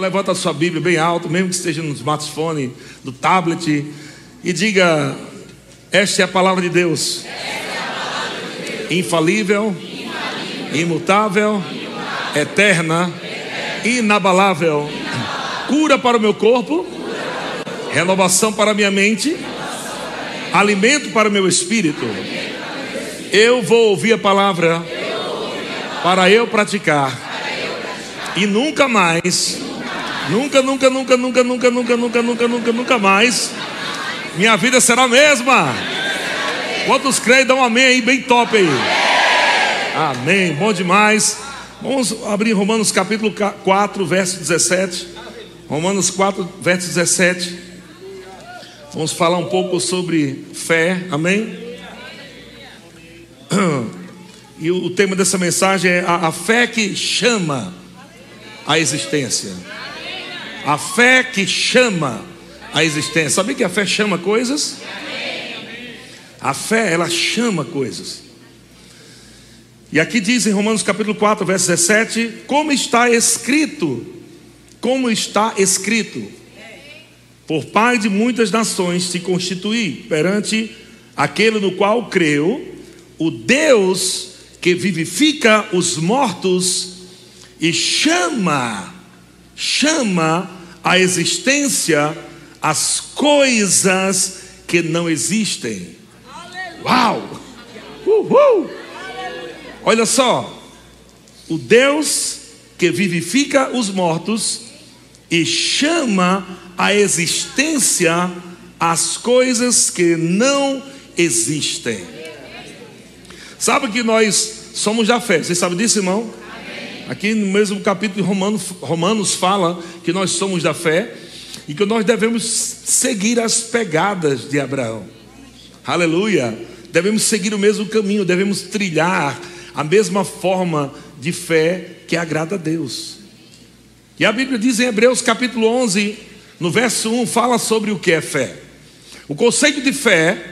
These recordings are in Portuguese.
levanta a sua Bíblia bem alto, mesmo que esteja no smartphone, no tablet, e diga: Esta é a palavra de Deus. Infalível, imutável, eterna, inabalável. Cura para o meu corpo, renovação para a minha mente, alimento para o meu espírito. Eu vou ouvir a palavra para eu praticar. E nunca mais, nunca, nunca, nunca, nunca, nunca, nunca, nunca, nunca, nunca, nunca mais, minha vida será a mesma. Quantos creem, dão um amém aí, bem top aí. Amém, bom demais. Vamos abrir Romanos capítulo 4, verso 17. Romanos 4, verso 17. Vamos falar um pouco sobre fé, amém? E o tema dessa mensagem é a, a fé que chama a existência. A fé que chama a existência. Sabia que a fé chama coisas? A fé, ela chama coisas. E aqui diz em Romanos capítulo 4, verso 17: Como está escrito, como está escrito, por pai de muitas nações se constituir perante aquele no qual creu, o Deus que vivifica os mortos e chama, chama a existência as coisas que não existem. Uau! Uhul! Olha só, o Deus que vivifica os mortos e chama a existência as coisas que não existem. Sabe que nós somos da fé, vocês sabem disso, irmão? Aqui no mesmo capítulo de Romanos, Romanos fala que nós somos da fé e que nós devemos seguir as pegadas de Abraão. Aleluia! Devemos seguir o mesmo caminho, devemos trilhar a mesma forma de fé que agrada a Deus. E a Bíblia diz em Hebreus capítulo 11, no verso 1, fala sobre o que é fé. O conceito de fé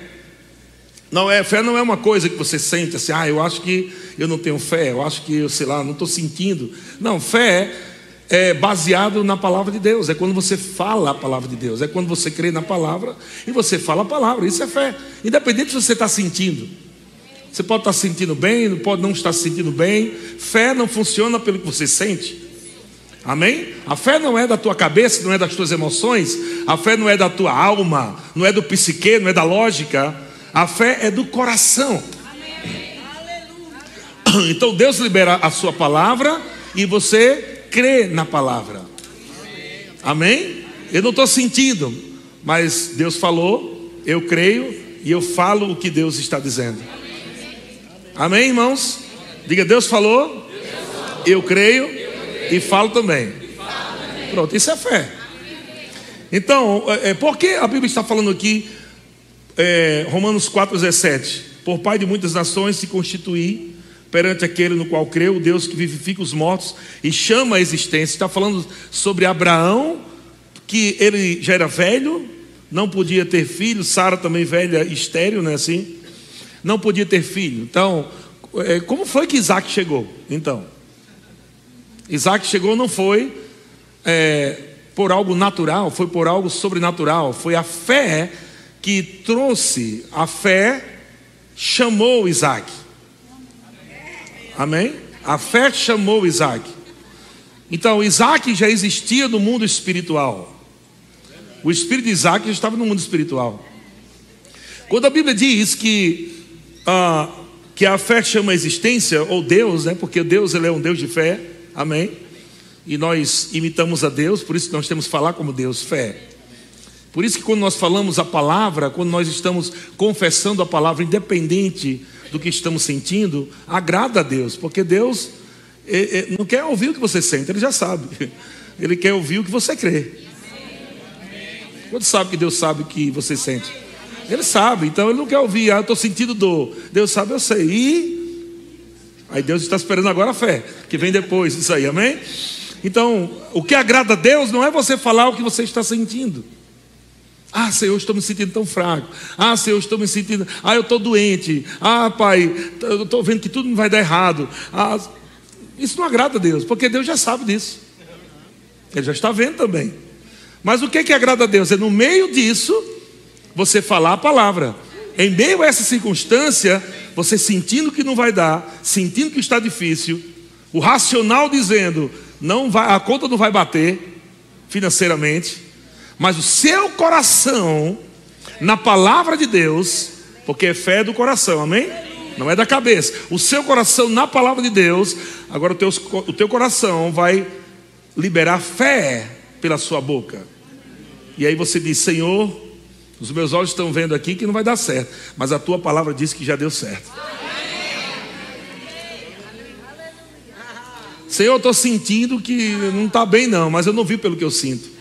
não é fé não é uma coisa que você sente assim, ah, eu acho que eu não tenho fé, eu acho que eu sei lá, não estou sentindo. Não, fé é baseado na palavra de Deus, é quando você fala a palavra de Deus, é quando você crê na palavra e você fala a palavra, isso é fé, independente se você está sentindo. Você pode estar sentindo bem, pode não estar se sentindo bem. Fé não funciona pelo que você sente. Amém? A fé não é da tua cabeça, não é das tuas emoções. A fé não é da tua alma, não é do psique, não é da lógica. A fé é do coração. Então Deus libera a sua palavra e você crê na palavra. Amém? Eu não estou sentindo, mas Deus falou, eu creio e eu falo o que Deus está dizendo. Amém, irmãos? Diga, Deus falou, eu creio e falo também. Pronto, isso é fé. Então, é, é, por que a Bíblia está falando aqui, é, Romanos 4,17? Por pai de muitas nações se constituir perante aquele no qual creu, Deus que vivifica os mortos e chama a existência. Está falando sobre Abraão, que ele já era velho, não podia ter filho, Sara também velha, estéreo, não é assim? não podia ter filho. Então, é, como foi que Isaac chegou? Então, Isaac chegou não foi é, por algo natural, foi por algo sobrenatural. Foi a fé que trouxe, a fé chamou Isaac. Amém? A fé chamou Isaac. Então, Isaac já existia no mundo espiritual. O espírito de Isaac já estava no mundo espiritual. Quando a Bíblia diz que ah, que a fé chama a existência, ou Deus, né? porque Deus ele é um Deus de fé, amém? E nós imitamos a Deus, por isso nós temos que falar como Deus, fé. Por isso que quando nós falamos a palavra, quando nós estamos confessando a palavra, independente do que estamos sentindo, agrada a Deus, porque Deus não quer ouvir o que você sente, Ele já sabe. Ele quer ouvir o que você crê. Quando sabe que Deus sabe o que você sente? Ele sabe, então ele não quer ouvir, ah, eu estou sentindo dor. Deus sabe, eu sei. E aí Deus está esperando agora a fé, que vem depois, isso aí, amém? Então, o que agrada a Deus não é você falar o que você está sentindo. Ah, Senhor, estou me sentindo tão fraco. Ah, Senhor, estou me sentindo. Ah, eu estou doente. Ah, Pai, eu estou vendo que tudo vai dar errado. Ah, isso não agrada a Deus, porque Deus já sabe disso. Ele já está vendo também. Mas o que, que agrada a Deus? É no meio disso, você falar a palavra. Em meio a essa circunstância, você sentindo que não vai dar, sentindo que está difícil, o racional dizendo, não vai, a conta não vai bater financeiramente, mas o seu coração na palavra de Deus, porque é fé do coração, amém? Não é da cabeça. O seu coração na palavra de Deus, agora o teu, o teu coração vai liberar fé pela sua boca. E aí você diz: Senhor, os meus olhos estão vendo aqui que não vai dar certo, mas a tua palavra diz que já deu certo. Senhor, eu estou sentindo que não está bem, não, mas eu não vi pelo que eu sinto.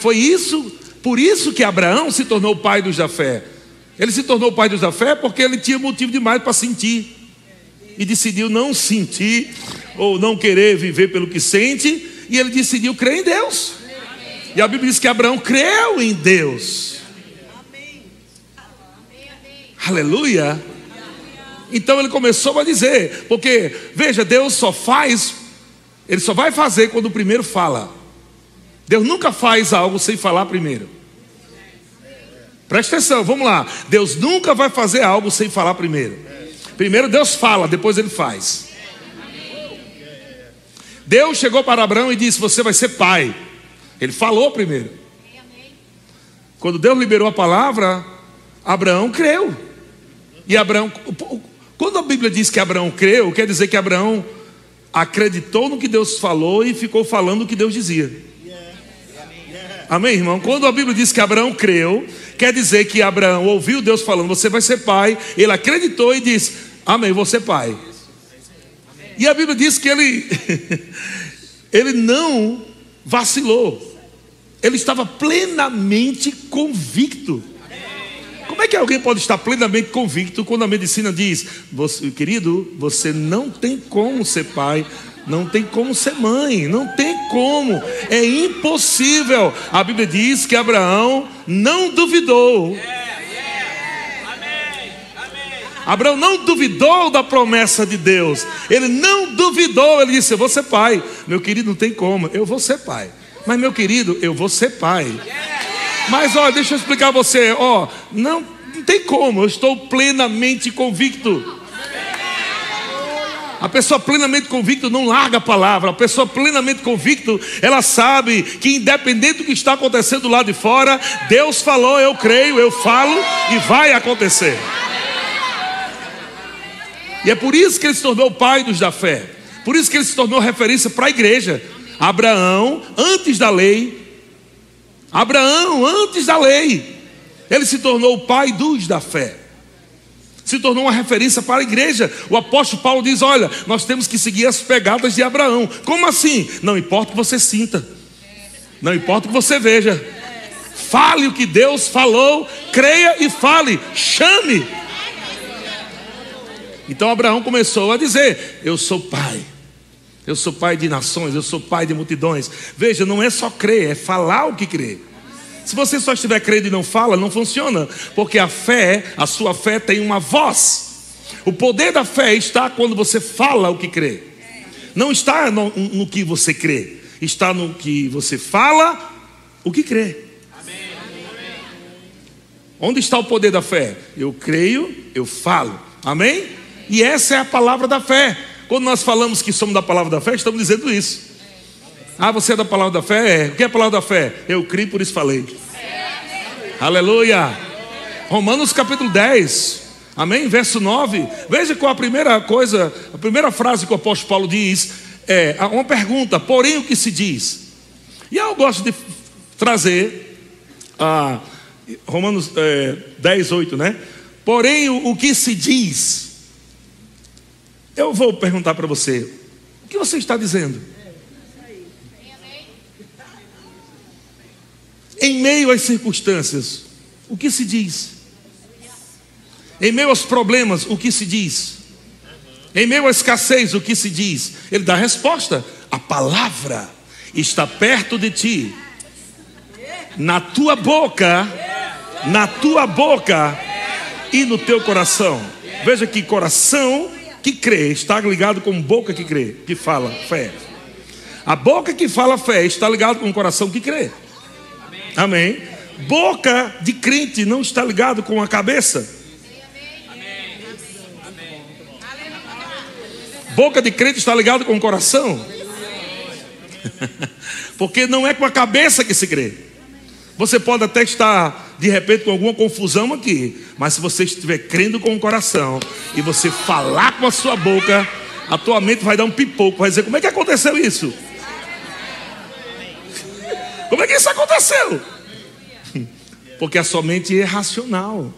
Foi isso, por isso que Abraão se tornou pai dos da fé. Ele se tornou pai dos da fé porque ele tinha motivo demais para sentir. E decidiu não sentir ou não querer viver pelo que sente, e ele decidiu crer em Deus. E a Bíblia diz que Abraão creu em Deus. Aleluia. Então ele começou a dizer, porque veja, Deus só faz, ele só vai fazer quando o primeiro fala. Deus nunca faz algo sem falar primeiro. Presta atenção, vamos lá. Deus nunca vai fazer algo sem falar primeiro. Primeiro Deus fala, depois ele faz. Deus chegou para Abraão e disse: Você vai ser pai. Ele falou primeiro. Quando Deus liberou a palavra, Abraão creu. E Abraão, quando a Bíblia diz que Abraão creu, quer dizer que Abraão acreditou no que Deus falou e ficou falando o que Deus dizia. Amém, irmão? Quando a Bíblia diz que Abraão creu, quer dizer que Abraão ouviu Deus falando: Você vai ser pai. Ele acreditou e disse: Amém, vou ser pai. E a Bíblia diz que ele, ele não vacilou. Ele estava plenamente convicto. Como é que alguém pode estar plenamente convicto quando a medicina diz, você, querido, você não tem como ser pai, não tem como ser mãe, não tem como, é impossível. A Bíblia diz que Abraão não duvidou. Abraão não duvidou da promessa de Deus. Ele não duvidou. Ele disse: Eu vou ser pai. Meu querido, não tem como. Eu vou ser pai. Mas, meu querido, eu vou ser pai. Mas, ó, deixa eu explicar a você. Ó, não, não tem como. Eu estou plenamente convicto. A pessoa plenamente convicta não larga a palavra. A pessoa plenamente convicta, ela sabe que independente do que está acontecendo lá de fora, Deus falou, eu creio, eu falo e vai acontecer. E é por isso que ele se tornou o pai dos da fé. Por isso que ele se tornou referência para a igreja. Abraão, antes da lei, Abraão, antes da lei, ele se tornou o pai dos da fé. Se tornou uma referência para a igreja. O apóstolo Paulo diz: Olha, nós temos que seguir as pegadas de Abraão. Como assim? Não importa o que você sinta, não importa o que você veja. Fale o que Deus falou, creia e fale, chame. Então Abraão começou a dizer: Eu sou pai. Eu sou pai de nações, eu sou pai de multidões. Veja, não é só crer, é falar o que crê. Se você só estiver crendo e não fala, não funciona, porque a fé, a sua fé tem uma voz. O poder da fé está quando você fala o que crê. Não está no, no que você crê, está no que você fala o que crê. Onde está o poder da fé? Eu creio, eu falo. Amém? E essa é a palavra da fé. Quando nós falamos que somos da palavra da fé, estamos dizendo isso. Ah, você é da palavra da fé? É. O que é a palavra da fé? Eu criei, por isso falei. Aleluia. Romanos capítulo 10. Amém? Verso 9. Veja qual a primeira coisa, a primeira frase que o apóstolo Paulo diz é uma pergunta, porém o que se diz? E eu gosto de trazer a Romanos é, 10, 8, né? Porém o, o que se diz? Eu vou perguntar para você: o que você está dizendo? Em meio às circunstâncias, o que se diz? Em meio aos problemas, o que se diz? Em meio à escassez, o que se diz? Ele dá a resposta: a palavra está perto de ti, na tua boca, na tua boca e no teu coração. Veja que coração que crê, está ligado com boca que crê, que fala, fé. A boca que fala fé está ligada com o coração que crê. Amém. Boca de crente não está ligado com a cabeça. Boca de crente está ligado com o coração. Porque não é com a cabeça que se crê. Você pode até estar, de repente, com alguma confusão aqui, mas se você estiver crendo com o coração e você falar com a sua boca, a tua mente vai dar um pipoco, vai dizer: como é que aconteceu isso? Como é que isso aconteceu? Porque a sua mente é racional,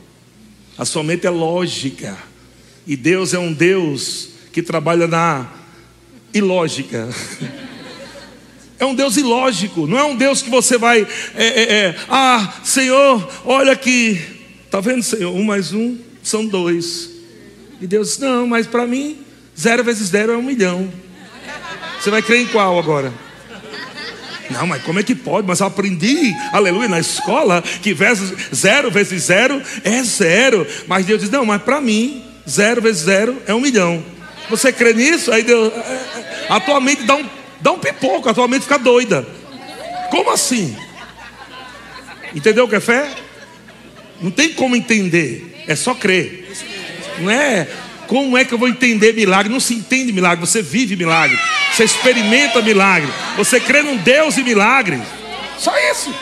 a sua mente é lógica, e Deus é um Deus que trabalha na ilógica. É um Deus ilógico, não é um Deus que você vai, é, é, é, ah, Senhor, olha aqui, está vendo, Senhor? Um mais um são dois. E Deus diz: Não, mas para mim, zero vezes zero é um milhão. Você vai crer em qual agora? Não, mas como é que pode? Mas eu aprendi, aleluia, na escola, que zero vezes zero é zero. Mas Deus diz: Não, mas para mim, zero vezes zero é um milhão. Você crê nisso? Aí Deus, é, é, a tua mente dá um Dá um pipoco, a tua mente fica doida. Como assim? Entendeu o que é fé? Não tem como entender, é só crer. Não é como é que eu vou entender milagre? Não se entende milagre, você vive milagre, você experimenta milagre, você crê num Deus e milagre. Só isso.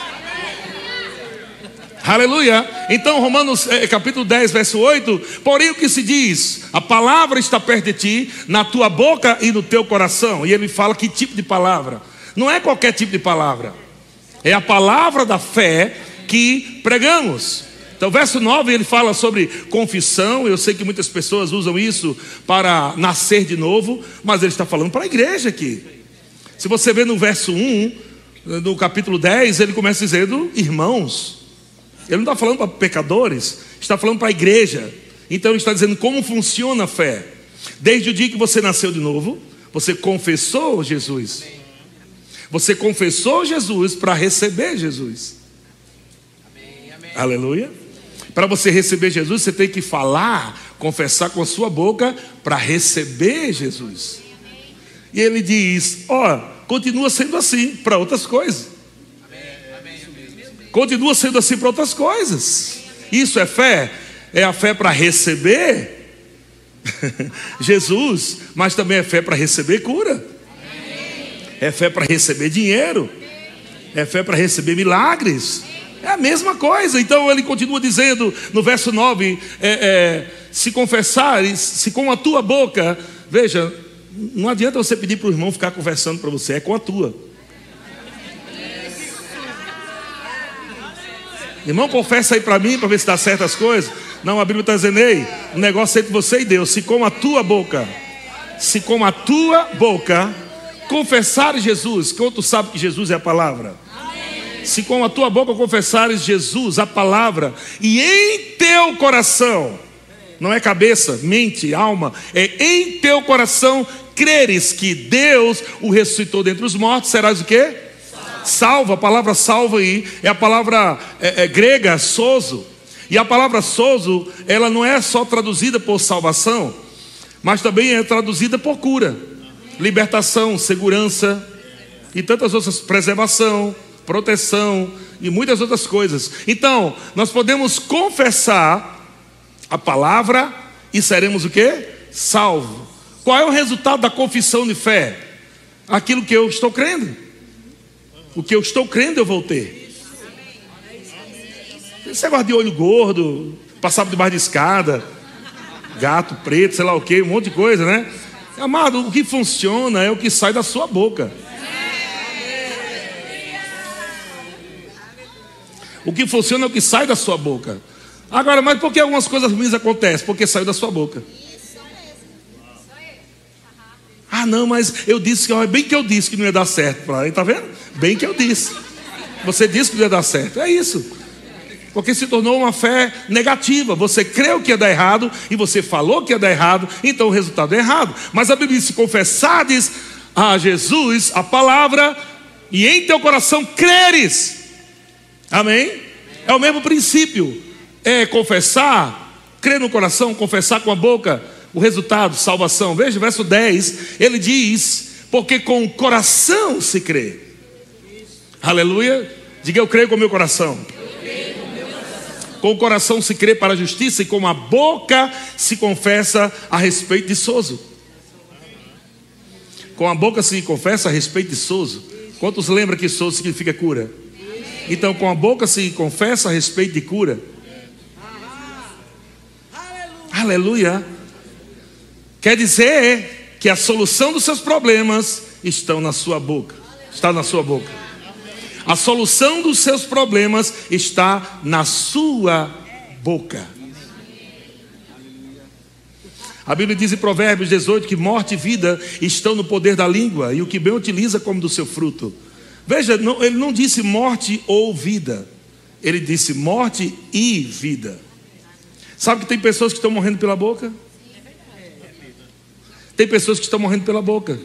Aleluia. Então, Romanos é, capítulo 10, verso 8: Porém, o que se diz? A palavra está perto de ti, na tua boca e no teu coração. E ele fala que tipo de palavra? Não é qualquer tipo de palavra, é a palavra da fé que pregamos. Então, verso 9 ele fala sobre confissão. Eu sei que muitas pessoas usam isso para nascer de novo, mas ele está falando para a igreja aqui. Se você vê no verso 1, no capítulo 10, ele começa dizendo: Irmãos. Ele não está falando para pecadores, está falando para a igreja. Então ele está dizendo como funciona a fé. Desde o dia que você nasceu de novo, você confessou Jesus. Você confessou Jesus para receber Jesus. Amém, amém. Aleluia. Para você receber Jesus, você tem que falar, confessar com a sua boca para receber Jesus. E ele diz: Ó, oh, continua sendo assim para outras coisas. Continua sendo assim para outras coisas. Isso é fé? É a fé para receber Jesus, mas também é fé para receber cura. É fé para receber dinheiro. É fé para receber milagres. É a mesma coisa. Então ele continua dizendo no verso 9: é, é, se confessares, se com a tua boca, veja, não adianta você pedir para o irmão ficar conversando para você, é com a tua. Irmão, confessa aí para mim, para ver se dá certas coisas. Não, a Bíblia está dizendo, ei, o negócio é entre você e Deus. Se com a tua boca, se com a tua boca, confessares Jesus, que tu sabe que Jesus é a palavra. Se com a tua boca confessares Jesus, a palavra, e em teu coração, não é cabeça, mente, alma, é em teu coração creres que Deus o ressuscitou dentre os mortos, serás o quê? Salva, a palavra salva aí é a palavra é, é, grega sozo. E a palavra sozo, ela não é só traduzida por salvação, mas também é traduzida por cura, libertação, segurança e tantas outras, preservação, proteção e muitas outras coisas. Então, nós podemos confessar a palavra e seremos o que? Salvo. Qual é o resultado da confissão de fé? Aquilo que eu estou crendo. O que eu estou crendo eu vou ter. Esse negócio de olho gordo, passava debaixo de escada, gato preto, sei lá o que, um monte de coisa, né? Amado, o que funciona é o que sai da sua boca. O que funciona é o que sai da sua boca. Agora, mas por que algumas coisas ruins acontecem? Porque saiu da sua boca. Ah, não, mas eu disse que, bem que eu disse que não ia dar certo para ele, tá vendo? Bem que eu disse. Você disse que não ia dar certo. É isso. Porque se tornou uma fé negativa. Você creu que ia dar errado e você falou que ia dar errado, então o resultado é errado. Mas a Bíblia diz: se confessares a Jesus a palavra e em teu coração creres. Amém? É o mesmo princípio. É confessar, crer no coração, confessar com a boca o resultado, salvação. Veja o verso 10, ele diz: Porque com o coração se crê. Aleluia. Diga eu creio com o meu coração. Com o coração se crê para a justiça e com a boca se confessa a respeito de Soso. Com a boca se confessa a respeito de Soso. Quantos lembram que Soso significa cura? Então, com a boca se confessa a respeito de cura. Aleluia. Quer dizer que a solução dos seus problemas estão na sua boca. Está na sua boca. A solução dos seus problemas está na sua boca. A Bíblia diz em Provérbios 18 que morte e vida estão no poder da língua e o que bem utiliza como do seu fruto. Veja, não, ele não disse morte ou vida, ele disse morte e vida. Sabe que tem pessoas que estão morrendo pela boca? Tem pessoas que estão morrendo pela boca.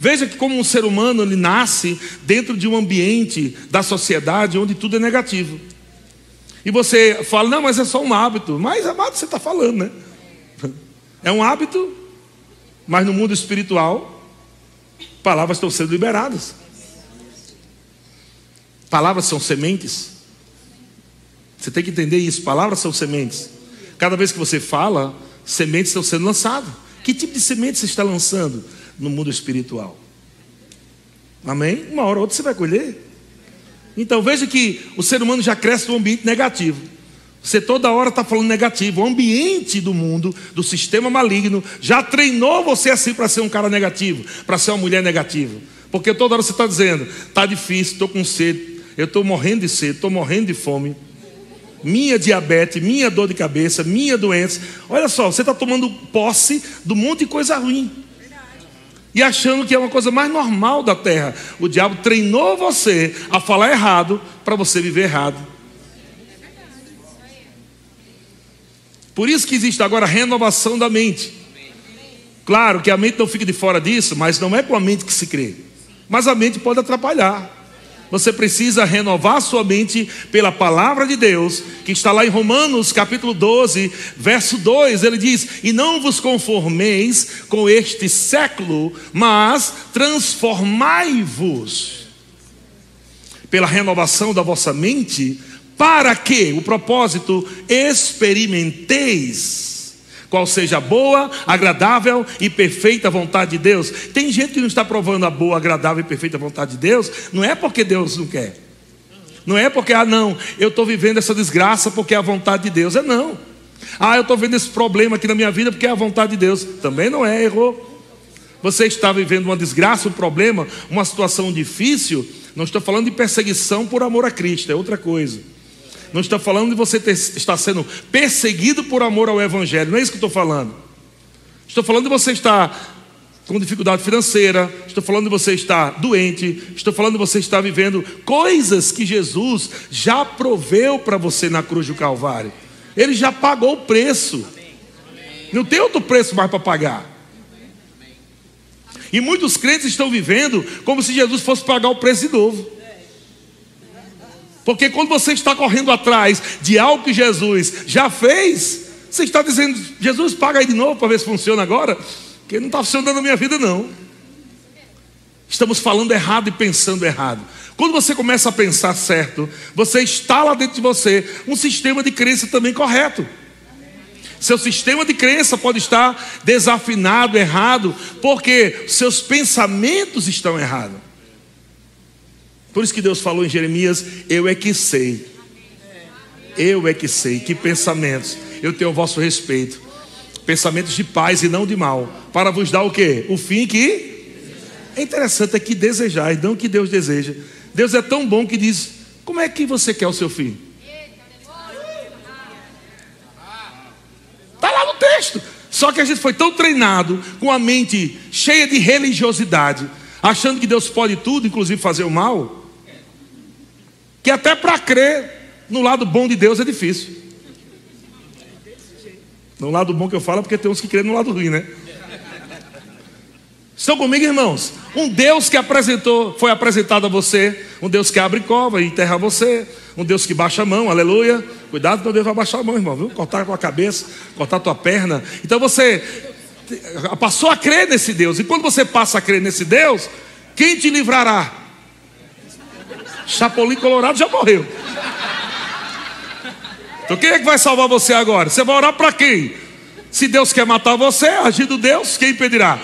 Veja que como um ser humano ele nasce dentro de um ambiente da sociedade onde tudo é negativo. E você fala, não, mas é só um hábito. Mas amado, você está falando, né? É um hábito, mas no mundo espiritual, palavras estão sendo liberadas. Palavras são sementes. Você tem que entender isso. Palavras são sementes. Cada vez que você fala, sementes estão sendo lançadas. Que tipo de semente você está lançando no mundo espiritual? Amém? Uma hora ou outra você vai colher. Então veja que o ser humano já cresce num ambiente negativo. Você toda hora está falando negativo. O ambiente do mundo, do sistema maligno, já treinou você assim para ser um cara negativo, para ser uma mulher negativa. Porque toda hora você está dizendo: está difícil, estou com sede, eu estou morrendo de sede, estou morrendo de fome. Minha diabetes, minha dor de cabeça, minha doença. Olha só, você está tomando posse do monte de coisa ruim. E achando que é uma coisa mais normal da terra. O diabo treinou você a falar errado para você viver errado. Por isso que existe agora a renovação da mente. Claro que a mente não fica de fora disso, mas não é com a mente que se crê. Mas a mente pode atrapalhar. Você precisa renovar sua mente pela palavra de Deus, que está lá em Romanos capítulo 12, verso 2. Ele diz: E não vos conformeis com este século, mas transformai-vos pela renovação da vossa mente, para que o propósito experimenteis qual seja a boa, agradável e perfeita vontade de Deus. Tem gente que não está provando a boa, agradável e perfeita vontade de Deus, não é porque Deus não quer. Não é porque, ah, não, eu estou vivendo essa desgraça porque é a vontade de Deus. É não. Ah, eu estou vendo esse problema aqui na minha vida porque é a vontade de Deus. Também não é, errou. Você está vivendo uma desgraça, um problema, uma situação difícil. Não estou falando de perseguição por amor a Cristo, é outra coisa. Não estou falando de você ter, estar sendo perseguido por amor ao Evangelho. Não é isso que estou falando. Estou falando de você estar com dificuldade financeira. Estou falando de você estar doente. Estou falando de você estar vivendo coisas que Jesus já proveu para você na cruz do Calvário. Ele já pagou o preço. Não tem outro preço mais para pagar. E muitos crentes estão vivendo como se Jesus fosse pagar o preço de novo. Porque quando você está correndo atrás de algo que Jesus já fez, você está dizendo, Jesus, paga aí de novo para ver se funciona agora, porque não está funcionando na minha vida, não. Estamos falando errado e pensando errado. Quando você começa a pensar certo, você instala dentro de você um sistema de crença também correto. Seu sistema de crença pode estar desafinado, errado, porque seus pensamentos estão errados. Por isso que Deus falou em Jeremias: Eu é que sei. Eu é que sei que pensamentos eu tenho o vosso respeito. Pensamentos de paz e não de mal. Para vos dar o que? O fim que. É interessante é que desejar, não que Deus deseja. Deus é tão bom que diz: Como é que você quer o seu fim? Está lá no texto. Só que a gente foi tão treinado com a mente cheia de religiosidade, achando que Deus pode tudo, inclusive fazer o mal, que até para crer no lado bom de Deus é difícil. No lado bom que eu falo, é porque tem uns que creem no lado ruim, né? Estão comigo, irmãos? Um Deus que apresentou, foi apresentado a você, um Deus que abre cova e enterra você, um Deus que baixa a mão, aleluia. Cuidado, meu Deus vai baixar a mão, irmão, viu? Cortar a tua cabeça, cortar a tua perna. Então você passou a crer nesse Deus. E quando você passa a crer nesse Deus, quem te livrará? Chapolin Colorado já morreu. Então quem é que vai salvar você agora? Você vai orar para quem? Se Deus quer matar você, agindo Deus, quem impedirá?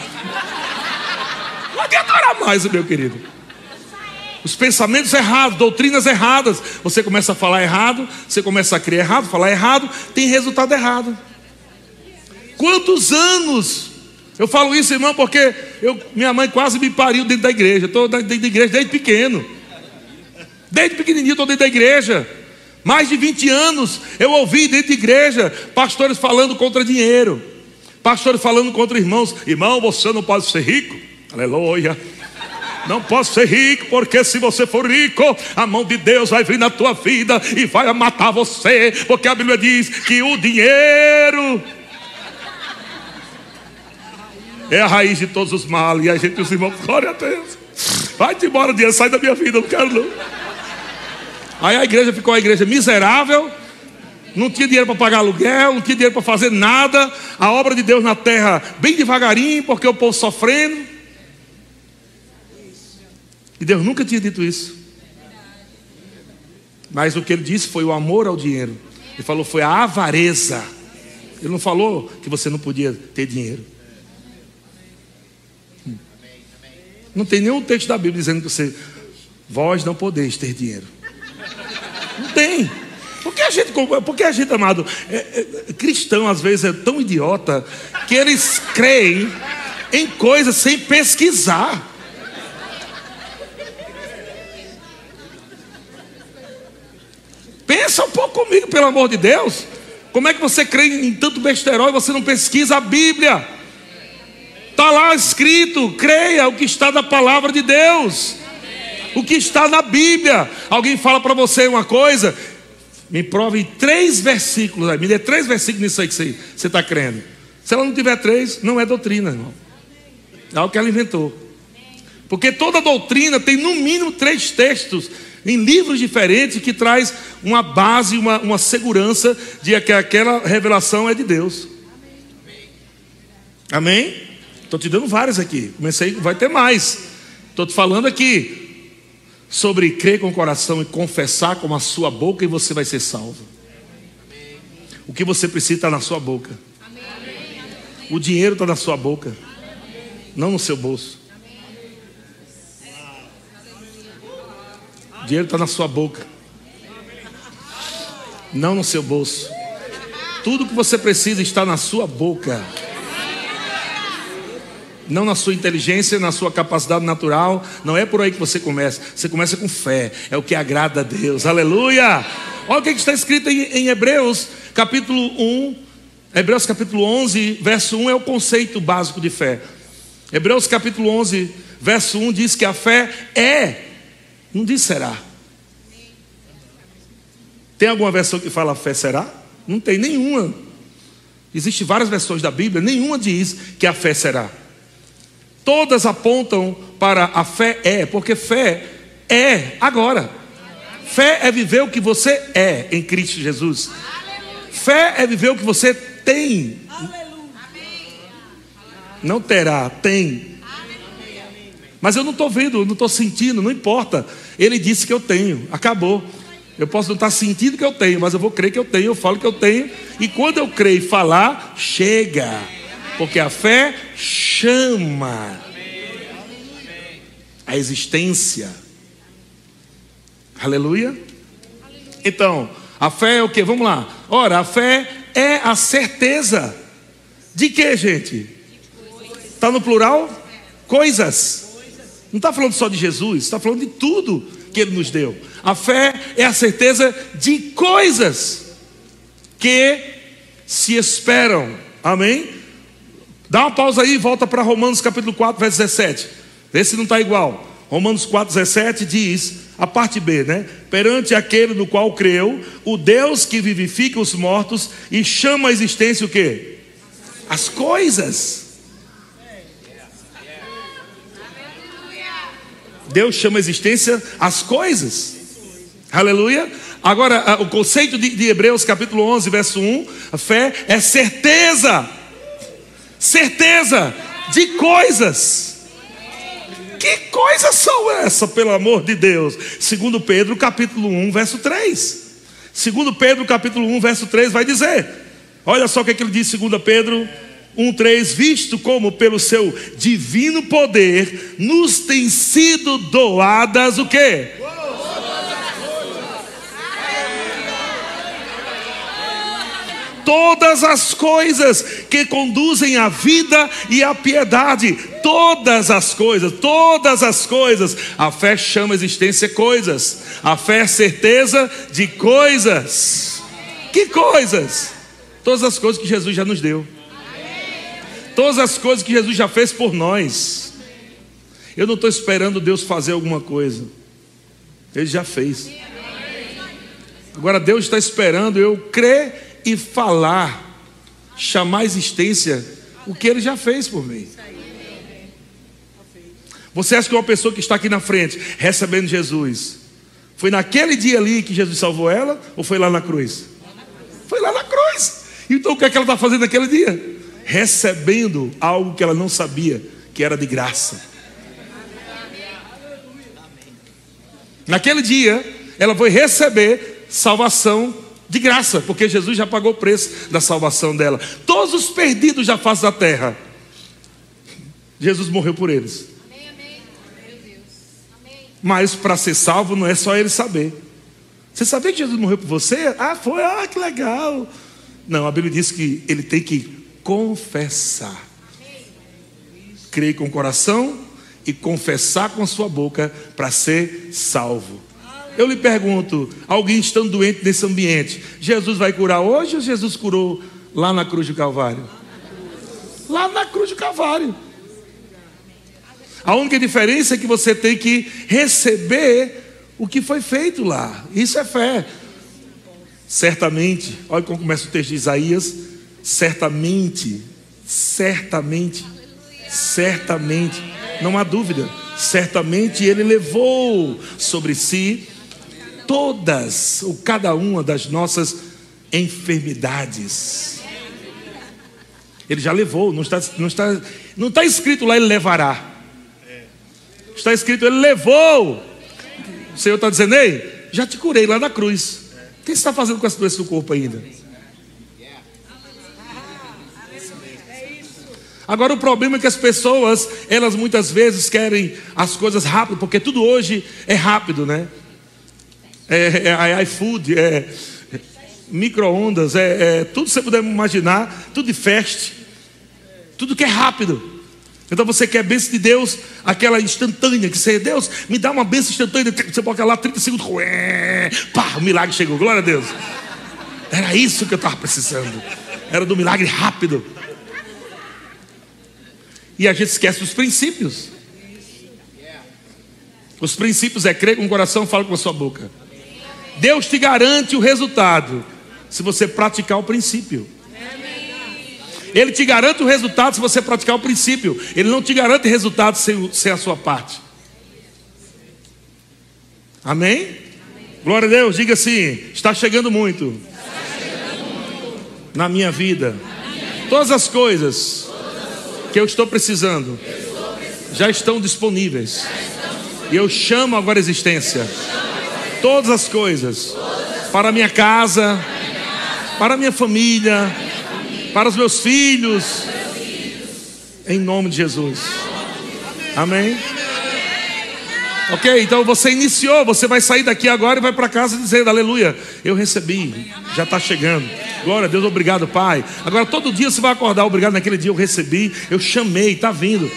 Não adianta orar mais, meu querido. Os pensamentos errados, doutrinas erradas. Você começa a falar errado, você começa a crer errado, falar errado, tem resultado errado. Quantos anos? Eu falo isso, irmão, porque eu, minha mãe quase me pariu dentro da igreja. Estou dentro da igreja desde pequeno. Desde pequenininho estou dentro da igreja. Mais de 20 anos eu ouvi dentro da igreja pastores falando contra dinheiro, pastores falando contra irmãos. Irmão, você não pode ser rico. Aleluia. Não posso ser rico, porque se você for rico, a mão de Deus vai vir na tua vida e vai matar você, porque a Bíblia diz que o dinheiro é a raiz de todos os males. E a gente, os irmãos, glória a Deus. Vai-te embora, dinheiro, sai da minha vida, não quero não. Aí a igreja ficou a igreja miserável, não tinha dinheiro para pagar aluguel, não tinha dinheiro para fazer nada, a obra de Deus na terra bem devagarinho, porque o povo sofrendo. E Deus nunca tinha dito isso. Mas o que ele disse foi o amor ao dinheiro. Ele falou foi a avareza. Ele não falou que você não podia ter dinheiro. Não tem nenhum texto da Bíblia dizendo que você, vós não podeis ter dinheiro. Não tem. Porque a gente, porque a gente, amado, é, é, cristão às vezes é tão idiota que eles creem em coisas sem pesquisar. Pensa um pouco comigo, pelo amor de Deus. Como é que você crê em tanto besterol e você não pesquisa a Bíblia? Está lá escrito, creia o que está na palavra de Deus o que está na Bíblia. Alguém fala para você uma coisa, me prove três versículos, me dê três versículos nisso aí que você está crendo. Se ela não tiver três, não é doutrina, irmão. É algo que ela inventou. Porque toda doutrina tem no mínimo três textos em livros diferentes que traz uma base, uma, uma segurança de que aquela revelação é de Deus. Amém? Estou te dando várias aqui. Comecei, vai ter mais. Estou te falando aqui sobre crer com o coração e confessar com a sua boca e você vai ser salvo. O que você precisa está na sua boca. O dinheiro está na sua boca, não no seu bolso. O dinheiro está na sua boca, não no seu bolso. Tudo que você precisa está na sua boca não na sua inteligência, na sua capacidade natural. Não é por aí que você começa. Você começa com fé. É o que agrada a Deus. Aleluia! Olha o que está escrito em, Hebreus, capítulo 1. Hebreus capítulo 11, verso 1 é o conceito básico de fé. Hebreus capítulo 11, verso 1 diz que a fé é, não diz será. Tem alguma versão que fala fé será? Não tem nenhuma. Existem várias versões da Bíblia, nenhuma diz que a fé será. Todas apontam para a fé é, porque fé é agora. Fé é viver o que você é em Cristo Jesus. Fé é viver o que você tem. Não terá, tem. Mas eu não estou vendo, não estou sentindo, não importa. Ele disse que eu tenho, acabou. Eu posso não estar sentindo que eu tenho, mas eu vou crer que eu tenho, eu falo que eu tenho. E quando eu creio e falar, chega. Porque a fé chama a existência. Aleluia. Então, a fé é o que? Vamos lá. Ora, a fé é a certeza de que, gente? Está no plural? Coisas. Não está falando só de Jesus, está falando de tudo que Ele nos deu. A fé é a certeza de coisas que se esperam. Amém? Dá uma pausa aí e volta para Romanos capítulo 4, verso 17. Vê se não está igual. Romanos 4, 17 diz, a parte B, né? Perante aquele no qual creu, o Deus que vivifica os mortos e chama a existência o quê? As coisas. Deus chama a existência as coisas. Aleluia. Agora, o conceito de, de Hebreus capítulo 11, verso 1, a fé é certeza certeza de coisas. Que coisas são essas, pelo amor de Deus? Segundo Pedro, capítulo 1, verso 3. Segundo Pedro, capítulo 1, verso 3 vai dizer. Olha só o que, é que ele diz, segundo Pedro 1:3 visto como pelo seu divino poder nos tem sido doadas o quê? Todas as coisas que conduzem à vida e à piedade, todas as coisas, todas as coisas. A fé chama a existência coisas, a fé é certeza de coisas. Que coisas? Todas as coisas que Jesus já nos deu todas as coisas que Jesus já fez por nós. Eu não estou esperando Deus fazer alguma coisa, Ele já fez. Agora Deus está esperando eu crer e falar, chamar a existência o que Ele já fez por mim. Você acha que uma pessoa que está aqui na frente, recebendo Jesus, foi naquele dia ali que Jesus salvou ela, ou foi lá na cruz? Foi lá na cruz. Então o que é que ela está fazendo naquele dia? recebendo algo que ela não sabia que era de graça. Naquele dia, ela foi receber salvação de graça, porque Jesus já pagou o preço da salvação dela. Todos os perdidos da face da terra, Jesus morreu por eles. Mas para ser salvo não é só ele saber. Você sabia que Jesus morreu por você? Ah, foi, ah, que legal. Não, a Bíblia diz que ele tem que confessar. Crer com o coração e confessar com a sua boca para ser salvo. Eu lhe pergunto: alguém estando doente nesse ambiente, Jesus vai curar hoje ou Jesus curou lá na cruz do Calvário? Lá na cruz do Calvário. A única diferença é que você tem que receber o que foi feito lá. Isso é fé. Certamente, olha como começa o texto de Isaías certamente, certamente, certamente, não há dúvida, certamente ele levou sobre si todas ou cada uma das nossas enfermidades. Ele já levou, não está, não está, não está escrito lá, ele levará. Está escrito, ele levou. O Senhor está dizendo, ei, já te curei lá na cruz. O que você está fazendo com as doenças do corpo ainda? Agora o problema é que as pessoas, elas muitas vezes querem as coisas rápido, porque tudo hoje é rápido, né? É, é, é iFood, é, é micro-ondas, é, é, tudo que você puder imaginar, tudo de fast, tudo que é rápido. Então você quer a bênção de Deus, aquela instantânea, que você, Deus, me dá uma bênção instantânea, você pode lá 30 segundos, ué, pá, o milagre chegou, glória a Deus. Era isso que eu estava precisando, era do milagre rápido. E a gente esquece os princípios. Os princípios é crer com o coração, fala com a sua boca. Deus te garante o resultado se você praticar o princípio. Ele te garante o resultado se você praticar o princípio. Ele não te garante resultado sem, sem a sua parte. Amém? Glória a Deus, diga assim: está chegando muito, está chegando muito. Na, minha vida. na minha vida. Todas as coisas que eu estou precisando já estão disponíveis. E eu chamo agora a existência. Todas as coisas para a minha casa, para a minha família, para os meus filhos. Em nome de Jesus. Amém. Ok, então você iniciou, você vai sair daqui agora e vai para casa dizendo: Aleluia, eu recebi, já está chegando. Glória a Deus, obrigado, Pai. Agora todo dia você vai acordar, obrigado, naquele dia eu recebi, eu chamei, está vindo.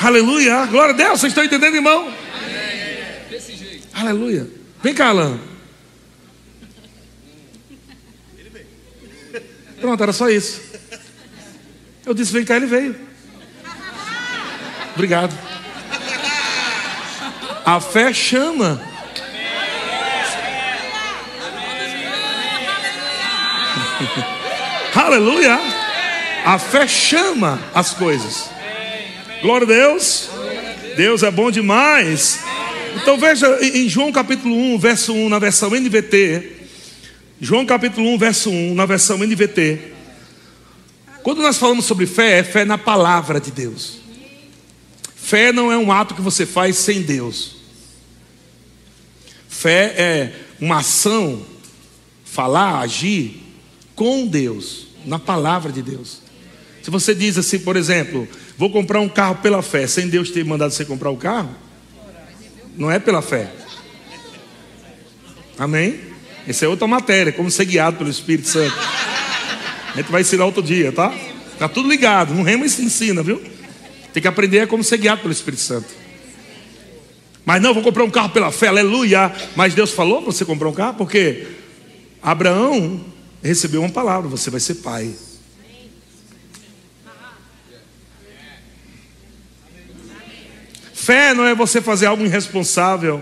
Aleluia, glória a Deus, vocês estão entendendo, irmão? Aleluia. Vem cá, Alan. Pronto, era só isso. Eu disse: vem cá, ele veio. Obrigado. A fé chama. Aleluia. A fé chama as coisas. Glória a Deus. Deus é bom demais. Então veja em João capítulo 1, verso 1, na versão NVT. João capítulo 1, verso 1, na versão NVT. Quando nós falamos sobre fé, é fé na palavra de Deus. Fé não é um ato que você faz sem Deus. Fé é uma ação, falar, agir com Deus, na palavra de Deus. Se você diz assim, por exemplo, vou comprar um carro pela fé, sem Deus ter mandado você comprar o carro, não é pela fé. Amém? Essa é outra matéria, como ser guiado pelo Espírito Santo. A gente vai ensinar outro dia, tá? Tá tudo ligado, no remo se ensina, viu? Tem que aprender como ser guiado pelo Espírito Santo. Mas não, vou comprar um carro pela fé, aleluia. Mas Deus falou para você comprar um carro, porque Abraão recebeu uma palavra: você vai ser pai. Fé não é você fazer algo irresponsável.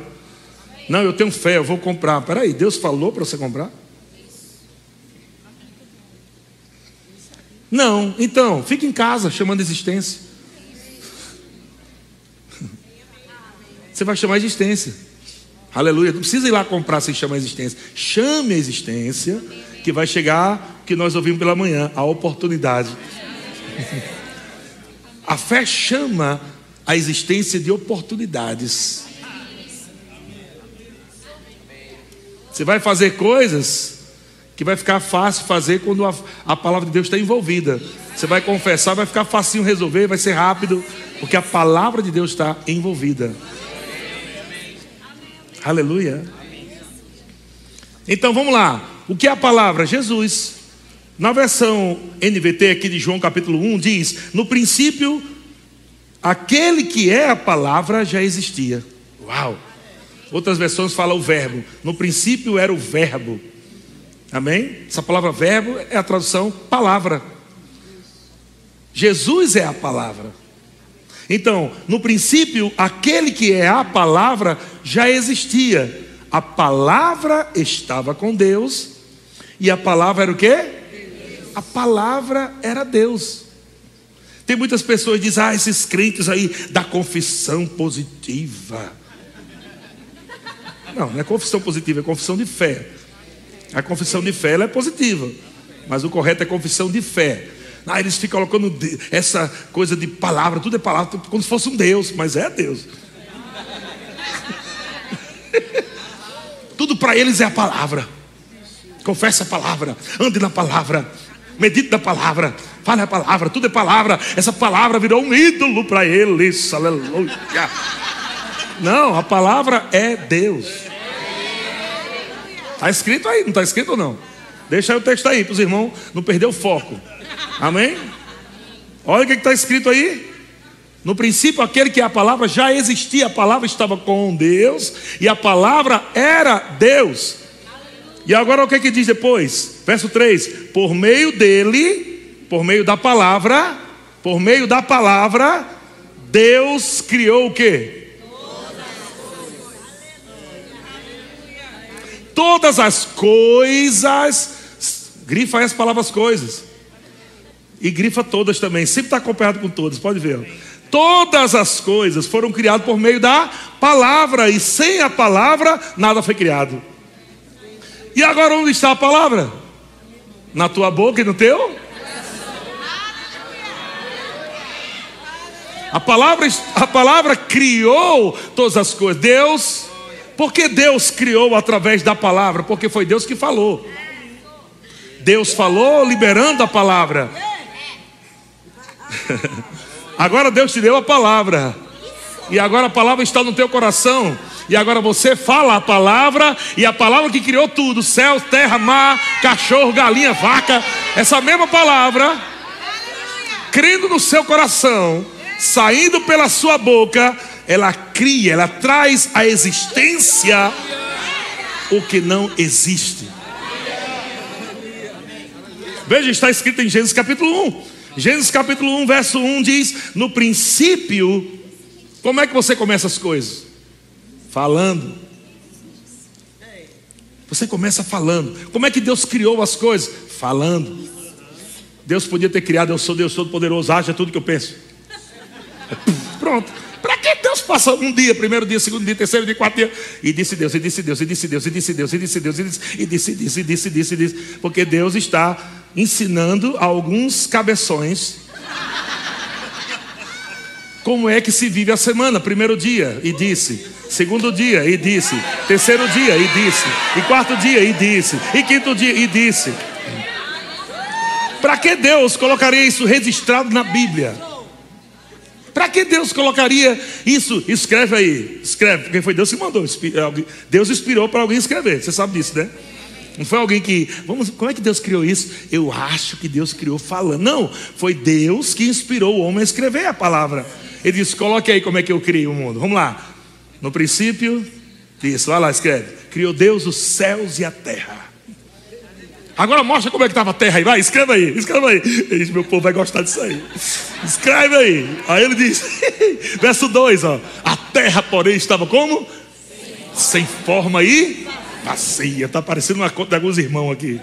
Não, eu tenho fé, eu vou comprar. Peraí, Deus falou para você comprar? Não, então, fique em casa chamando existência. Você vai chamar existência. Aleluia. Não precisa ir lá comprar sem chamar existência. Chame a existência, que vai chegar, que nós ouvimos pela manhã, a oportunidade. A fé chama a existência de oportunidades. Você vai fazer coisas que vai ficar fácil fazer quando a, a palavra de Deus está envolvida. Você vai confessar, vai ficar facinho resolver, vai ser rápido, porque a palavra de Deus está envolvida. Aleluia. Então vamos lá. O que é a palavra? Jesus. Na versão NVT aqui de João capítulo 1 diz: No princípio Aquele que é a palavra já existia. Uau! Outras versões falam o verbo. No princípio era o verbo. Amém? Essa palavra verbo é a tradução palavra. Jesus é a palavra. Então, no princípio, aquele que é a palavra já existia. A palavra estava com Deus. E a palavra era o quê? A palavra era Deus. Tem muitas pessoas que dizem, ah, esses crentes aí da confissão positiva. Não, não é confissão positiva, é confissão de fé. A confissão de fé ela é positiva, mas o correto é confissão de fé. Ah, eles ficam colocando essa coisa de palavra, tudo é palavra, como se fosse um Deus, mas é Deus. tudo para eles é a palavra. Confesse a palavra, ande na palavra, medite na palavra, fale a palavra, tudo é palavra. Essa palavra virou um ídolo para eles, aleluia. Não, a palavra é Deus. Está escrito aí, não está escrito ou não? Deixa aí o texto aí para os irmãos não perder o foco. Amém? Olha o que está escrito aí. No princípio, aquele que é a palavra já existia, a palavra estava com Deus e a palavra era Deus. E agora o que, é que diz depois? Verso 3: Por meio dele, por meio da palavra, por meio da palavra, Deus criou o que? Todas as coisas, grifa as palavras coisas, e grifa todas também, sempre está acompanhado com todas, pode ver. Todas as coisas foram criadas por meio da palavra, e sem a palavra nada foi criado. E agora onde está a palavra? Na tua boca e no teu? A palavra, a palavra criou todas as coisas. Deus, porque Deus criou através da palavra? Porque foi Deus que falou. Deus falou liberando a palavra. Agora Deus te deu a palavra. E agora a palavra está no teu coração. E agora você fala a palavra, e a palavra que criou tudo: céu, terra, mar, cachorro, galinha, vaca. Essa mesma palavra, crendo no seu coração, saindo pela sua boca, ela cria, ela traz à existência o que não existe. Veja, está escrito em Gênesis capítulo 1. Gênesis capítulo 1, verso 1 diz: No princípio, como é que você começa as coisas? Falando. Você começa falando. Como é que Deus criou as coisas? Falando. Deus podia ter criado, eu sou Deus Todo-Poderoso, haja tudo que eu penso. Pronto. Para que Deus passa um dia, primeiro dia, segundo dia, terceiro dia, quarto dia, e disse Deus, e disse Deus, e disse Deus, e disse Deus, e disse Deus, e disse, e disse, disse, disse, disse, disse, porque Deus está ensinando alguns cabeções como é que se vive a semana. Primeiro dia, e disse. Segundo dia, e disse. Terceiro dia, e disse. E quarto dia, e disse. E quinto dia, e disse. Para que Deus colocaria isso registrado na Bíblia? Para que Deus colocaria isso? Escreve aí, escreve, porque foi Deus que mandou. Deus inspirou para alguém escrever, você sabe disso, né? Não foi alguém que, vamos, como é que Deus criou isso? Eu acho que Deus criou falando. Não, foi Deus que inspirou o homem a escrever a palavra. Ele disse: coloque aí como é que eu criei o mundo. Vamos lá. No princípio, disse, vai lá, escreve. Criou Deus os céus e a terra. Agora mostra como é que estava a terra aí. Vai, escreve aí, escreve aí. Disse, meu povo vai gostar disso aí. Escreve aí. Aí ele diz, verso 2, ó. A terra, porém, estava como? Sem forma e vazia. Está parecendo uma conta de alguns irmãos aqui.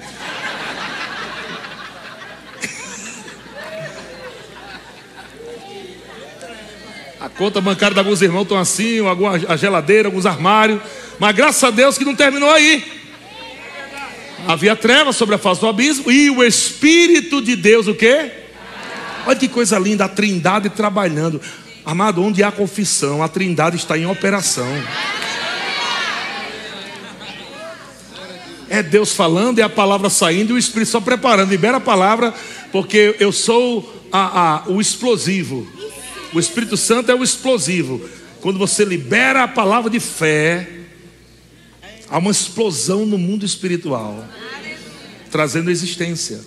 A conta bancária de alguns irmãos estão assim, a geladeira, alguns armários. Mas graças a Deus que não terminou aí. Havia trevas sobre a face do abismo e o Espírito de Deus, o quê? Olha que coisa linda, a trindade trabalhando. Amado, onde há confissão, a trindade está em operação. É Deus falando, é a palavra saindo e o Espírito só preparando. Libera a palavra, porque eu sou a, a, o explosivo. O Espírito Santo é o explosivo. Quando você libera a palavra de fé, há uma explosão no mundo espiritual, trazendo existência.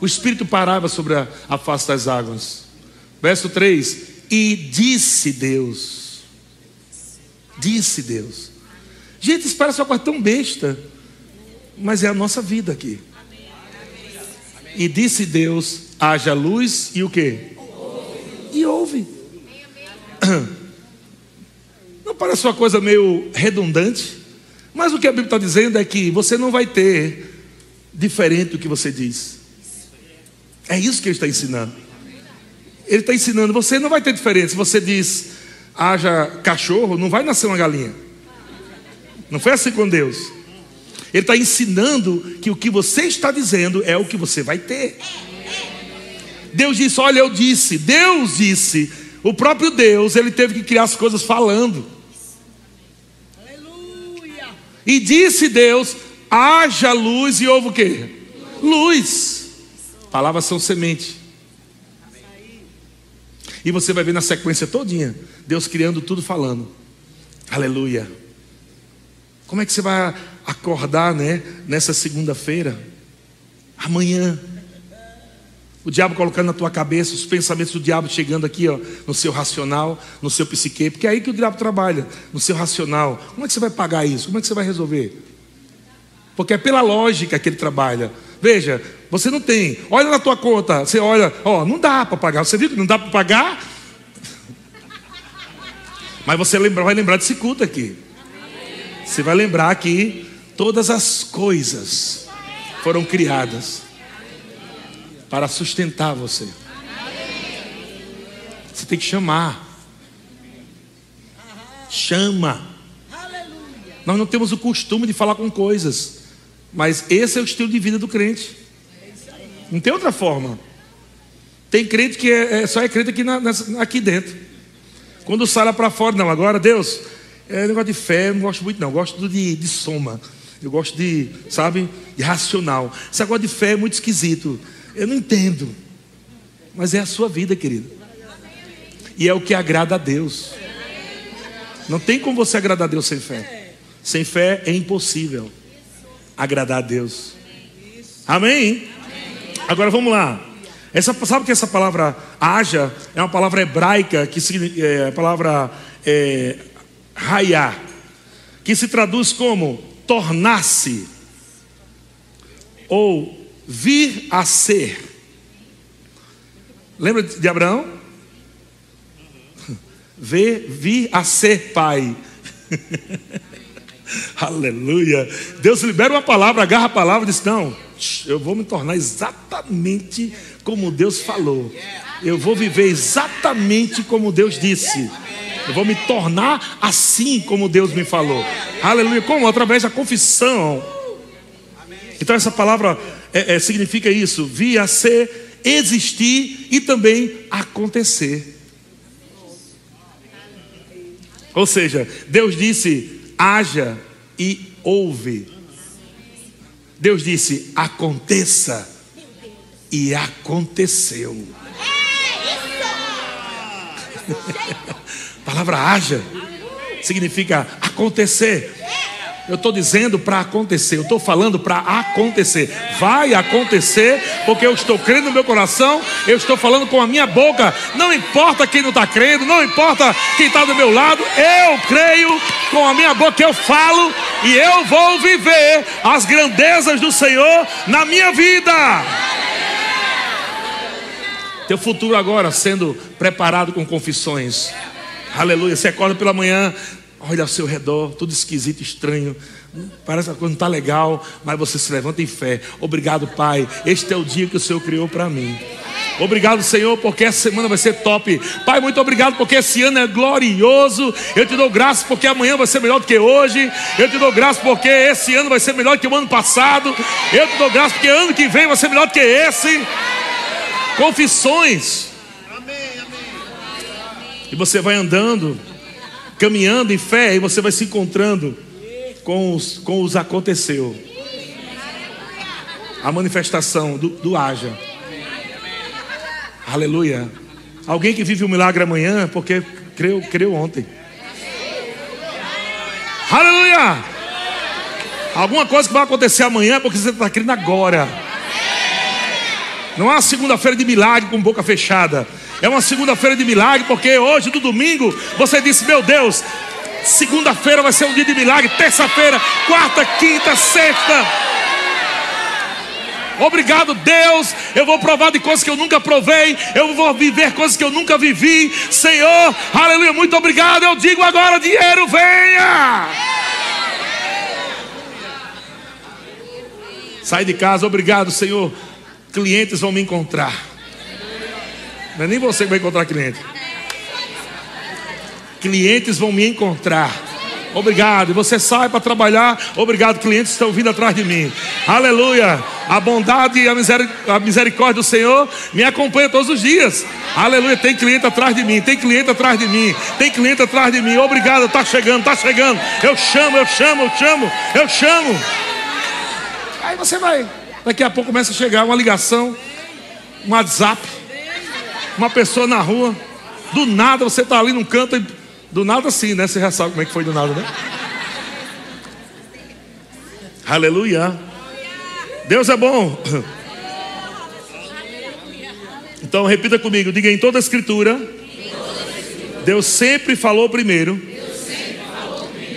O Espírito parava sobre a, a face das águas. Verso 3: E disse Deus. Disse Deus. Gente, isso parece uma coisa tão besta, mas é a nossa vida aqui. E disse Deus: haja luz e o que? e ouve. Não parece uma coisa meio redundante? Mas o que a Bíblia está dizendo é que você não vai ter diferente do que você diz. É isso que ele está ensinando. Ele está ensinando, você não vai ter diferença. Se você diz, haja cachorro, não vai nascer uma galinha. Não foi assim com Deus. Ele está ensinando que o que você está dizendo é o que você vai ter. Deus disse: Olha, eu disse. Deus disse. O próprio Deus, ele teve que criar as coisas falando. E disse Deus: haja luz e houve o quê? Luz. Palavras são semente. E você vai ver na sequência todinha, Deus criando tudo falando. Aleluia. Como é que você vai acordar, né, nessa segunda-feira? Amanhã o diabo colocando na tua cabeça, os pensamentos do diabo chegando aqui, ó, no seu racional, no seu psique, porque é aí que o diabo trabalha, no seu racional. Como é que você vai pagar isso? Como é que você vai resolver? Porque é pela lógica que ele trabalha. Veja, você não tem. Olha na tua conta, você olha, ó, não dá para pagar. Você viu que não dá para pagar? Mas você lembra, vai lembrar desse culto aqui. Você vai lembrar que todas as coisas foram criadas para sustentar você. Você tem que chamar. Chama. Nós não temos o costume de falar com coisas, mas esse é o estilo de vida do crente. Não tem outra forma. Tem crente que é, é só é crente aqui, na, aqui dentro. Quando sai lá para fora, não, agora Deus, é negócio de fé, não gosto muito, não. Gosto de, de soma. Eu gosto de, sabe, de racional. Esse negócio de fé é muito esquisito. Eu não entendo. Mas é a sua vida, querido. E é o que agrada a Deus. Não tem como você agradar a Deus sem fé. Sem fé é impossível agradar a Deus. Amém? Agora vamos lá. Essa, sabe que essa palavra haja é uma palavra hebraica que é a palavra é, que se traduz como tornar-se ou vir a ser. Lembra de Abraão? Ver, vir a ser pai. Aleluia. Deus libera uma palavra, agarra a palavra e diz: Não, eu vou me tornar exatamente como Deus falou. Eu vou viver exatamente como Deus disse. Eu vou me tornar assim como Deus me falou. Aleluia. Como? Através da confissão. Então essa palavra é, é, significa isso: vir a ser, existir e também acontecer. Ou seja, Deus disse: haja e ouve. Deus disse: aconteça e aconteceu. A palavra haja significa acontecer. Eu estou dizendo para acontecer, eu estou falando para acontecer. Vai acontecer, porque eu estou crendo no meu coração, eu estou falando com a minha boca. Não importa quem não está crendo, não importa quem está do meu lado, eu creio com a minha boca, eu falo e eu vou viver as grandezas do Senhor na minha vida. Teu futuro agora sendo preparado com confissões. Aleluia. Você acorda pela manhã, olha ao seu redor, tudo esquisito, estranho. Parece que a coisa não está legal, mas você se levanta em fé. Obrigado, Pai. Este é o dia que o Senhor criou para mim. Obrigado, Senhor, porque essa semana vai ser top. Pai, muito obrigado porque esse ano é glorioso. Eu te dou graças porque amanhã vai ser melhor do que hoje. Eu te dou graças porque esse ano vai ser melhor que o ano passado. Eu te dou graças porque ano que vem vai ser melhor do que esse. Confissões. E você vai andando, caminhando em fé, e você vai se encontrando com os, com os aconteceu. A manifestação do, do haja. Aleluia. Alguém que vive o um milagre amanhã, porque creu, creu ontem. Aleluia. Alguma coisa que vai acontecer amanhã, porque você está crendo agora. Não é uma segunda-feira de milagre com boca fechada. É uma segunda-feira de milagre, porque hoje, do domingo, você disse: Meu Deus, segunda-feira vai ser um dia de milagre, terça-feira, quarta, quinta, sexta. Obrigado, Deus. Eu vou provar de coisas que eu nunca provei. Eu vou viver coisas que eu nunca vivi. Senhor, aleluia, muito obrigado. Eu digo agora: dinheiro venha. Sai de casa, obrigado, Senhor. Clientes vão me encontrar. Não é nem você que vai encontrar cliente. Clientes vão me encontrar. Obrigado. Você sai para trabalhar. Obrigado. Clientes estão vindo atrás de mim. Aleluia. A bondade e a misericórdia do Senhor me acompanha todos os dias. Aleluia. Tem cliente atrás de mim. Tem cliente atrás de mim. Tem cliente atrás de mim. Obrigado. Está chegando. Está chegando. Eu chamo, eu chamo, eu chamo. Eu chamo. Aí você vai. Daqui a pouco começa a chegar uma ligação, um WhatsApp uma pessoa na rua, do nada você está ali num canto, e, do nada sim, né? Você já sabe como é que foi do nada, né? Aleluia. Deus é bom. Então repita comigo, diga em toda a escritura. Deus sempre falou primeiro,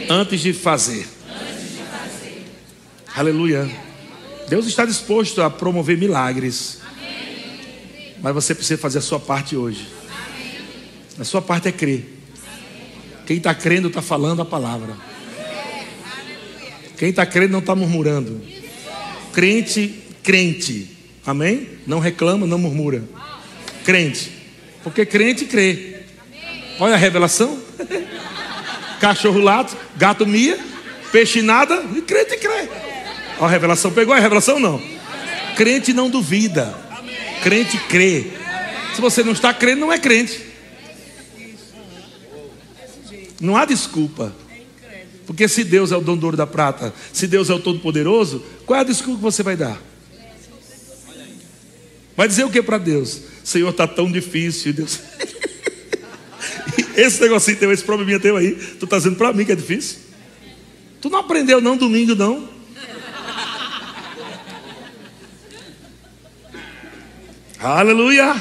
antes de fazer. Aleluia. Deus está disposto a promover milagres. Mas você precisa fazer a sua parte hoje. A sua parte é crer. Quem está crendo está falando a palavra. Quem está crendo não está murmurando. Crente, crente. Amém? Não reclama, não murmura. Crente. Porque crente crê. Olha a revelação. Cachorro lato, gato mia, peixe nada, e crente crê. A revelação. Pegou a revelação? Não. Crente não duvida. Crente crê. Se você não está crendo, não é crente. Não há desculpa. Porque se Deus é o dono do ouro da prata, se Deus é o todo-poderoso, qual é a desculpa que você vai dar? Vai dizer o que para Deus? Senhor, está tão difícil, Deus. esse negocinho teu, esse probleminha teu aí, tu está dizendo para mim que é difícil? Tu não aprendeu não domingo não? Aleluia.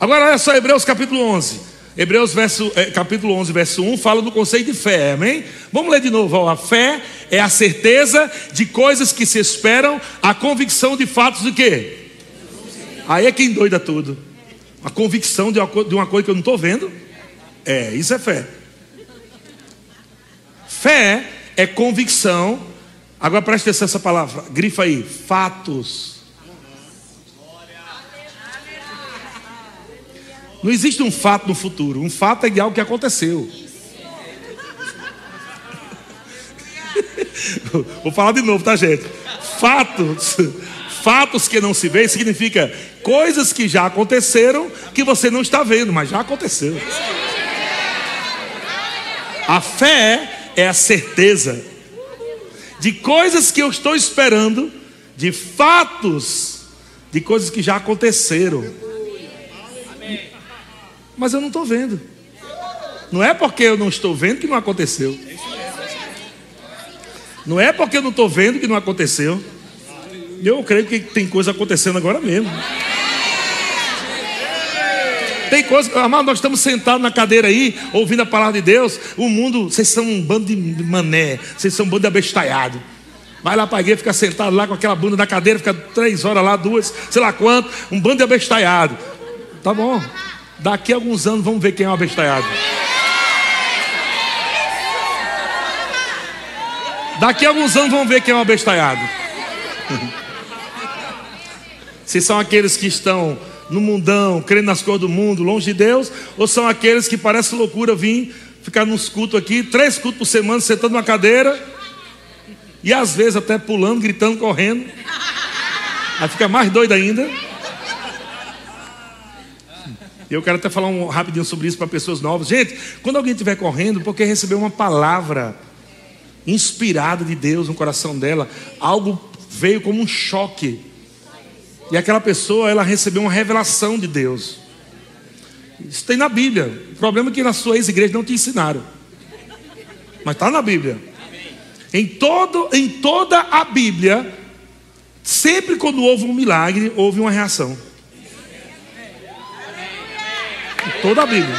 Agora olha só Hebreus capítulo 11. Hebreus verso, é, capítulo 11, verso 1 fala do conceito de fé, amém? Vamos ler de novo. Ó. A fé é a certeza de coisas que se esperam, a convicção de fatos do quê? Aí é quem doida tudo. A convicção de uma, de uma coisa que eu não estou vendo. É, isso é fé. Fé é convicção. Agora preste atenção essa palavra, grifa aí, fatos Não existe um fato no futuro. Um fato é de algo que aconteceu. Vou falar de novo, tá, gente? Fatos, fatos que não se vê significa coisas que já aconteceram que você não está vendo, mas já aconteceu. A fé é a certeza de coisas que eu estou esperando, de fatos, de coisas que já aconteceram. Mas eu não estou vendo. Não é porque eu não estou vendo que não aconteceu. Não é porque eu não estou vendo que não aconteceu. Eu creio que tem coisa acontecendo agora mesmo. Tem coisa, amado, nós estamos sentados na cadeira aí, ouvindo a palavra de Deus. O mundo, vocês são um bando de mané, vocês são um bando de abestalhado. Vai lá para a igreja, fica sentado lá com aquela bunda na cadeira, fica três horas lá, duas, sei lá quanto, um bando de abestalhado. Tá bom. Daqui a alguns anos vamos ver quem é o abestalhado. Daqui a alguns anos vamos ver quem é o abestalhado. Se são aqueles que estão no mundão, crendo nas coisas do mundo, longe de Deus, ou são aqueles que parece loucura vir ficar nos cultos aqui, três cultos por semana, sentando numa cadeira, e às vezes até pulando, gritando, correndo. Aí fica mais doido ainda. Eu quero até falar um rapidinho sobre isso para pessoas novas. Gente, quando alguém estiver correndo, porque recebeu uma palavra inspirada de Deus no coração dela, algo veio como um choque e aquela pessoa, ela recebeu uma revelação de Deus. Isso tem na Bíblia. O problema é que na sua ex-igreja não te ensinaram. Mas está na Bíblia. Em, todo, em toda a Bíblia, sempre quando houve um milagre, houve uma reação. Em toda a Bíblia.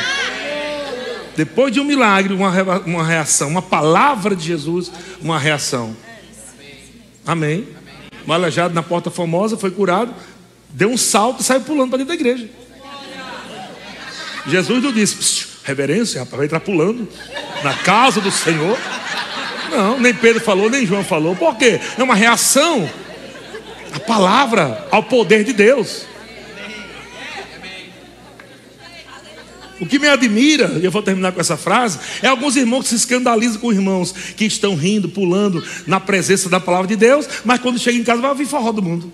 Depois de um milagre, uma, reação. Uma palavra de Jesus, uma reação. Amém um aleijado na porta famosa, foi curado, deu um salto e saiu pulando para dentro da igreja. Jesus não disse, reverência, rapaz, vai entrar pulando na casa do Senhor. Não, nem Pedro falou, nem João falou. Por quê? É uma reação à palavra, ao poder de Deus. O que me admira, e eu vou terminar com essa frase, é alguns irmãos que se escandalizam com irmãos que estão rindo, pulando na presença da palavra de Deus, mas quando chega em casa vai ouvir forró do mundo.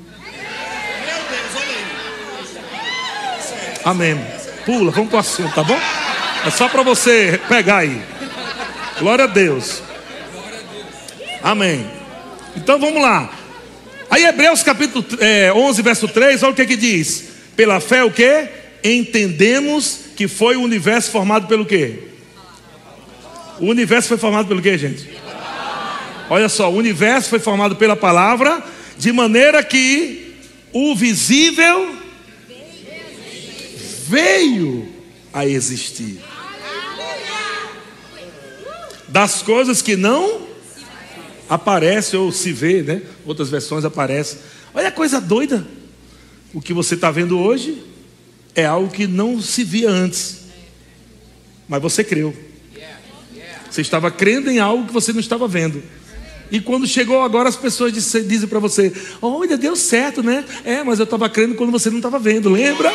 Amém. Pula, vamos para o assunto, tá bom? É só para você pegar aí. Glória a Deus. Amém. Então vamos lá. Aí Hebreus capítulo é, 11, verso 3, olha o que que diz. Pela fé o que? Entendemos que foi o universo formado pelo quê? O universo foi formado pelo quê, gente? Olha só, o universo foi formado pela palavra, de maneira que o visível veio a existir. Das coisas que não aparecem ou se vê, né? Outras versões aparecem. Olha a coisa doida. O que você está vendo hoje é algo que não se via antes. Mas você creu. Você estava crendo em algo que você não estava vendo. E quando chegou agora, as pessoas dizem para você: Olha, deu certo, né? É, mas eu estava crendo quando você não estava vendo, lembra?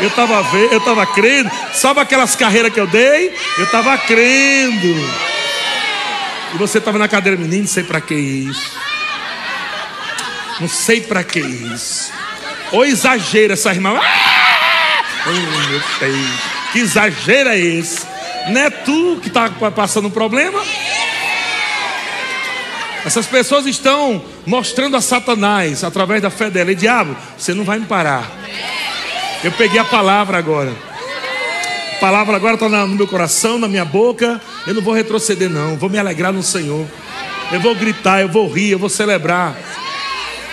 Eu estava eu estava crendo. Sabe aquelas carreiras que eu dei? Eu estava crendo. E você estava na cadeira, menino, não sei para que isso. Não sei para que isso. Ou exagero essa irmã. Ah! Oh, meu Deus. Que exagero é esse? Não é tu que está passando um problema? Essas pessoas estão mostrando a Satanás através da fé dela. E diabo, você não vai me parar. Eu peguei a palavra agora. A palavra agora está no meu coração, na minha boca. Eu não vou retroceder, não. Vou me alegrar no Senhor. Eu vou gritar, eu vou rir, eu vou celebrar.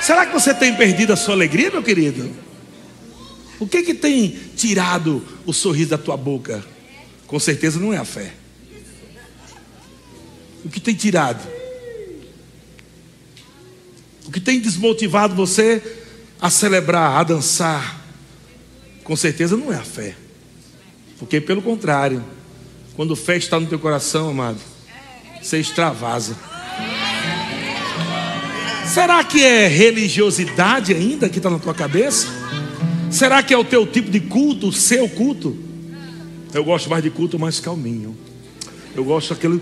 Será que você tem perdido a sua alegria, meu querido? O que que tem tirado o sorriso da tua boca? Com certeza não é a fé. O que tem tirado? O que tem desmotivado você a celebrar, a dançar? Com certeza não é a fé. Porque pelo contrário, quando fé está no teu coração, amado, você extravasa. Será que é religiosidade ainda que está na tua cabeça? Será que é o teu tipo de culto, o seu culto? Eu gosto mais de culto mais calminho. Eu gosto daquele.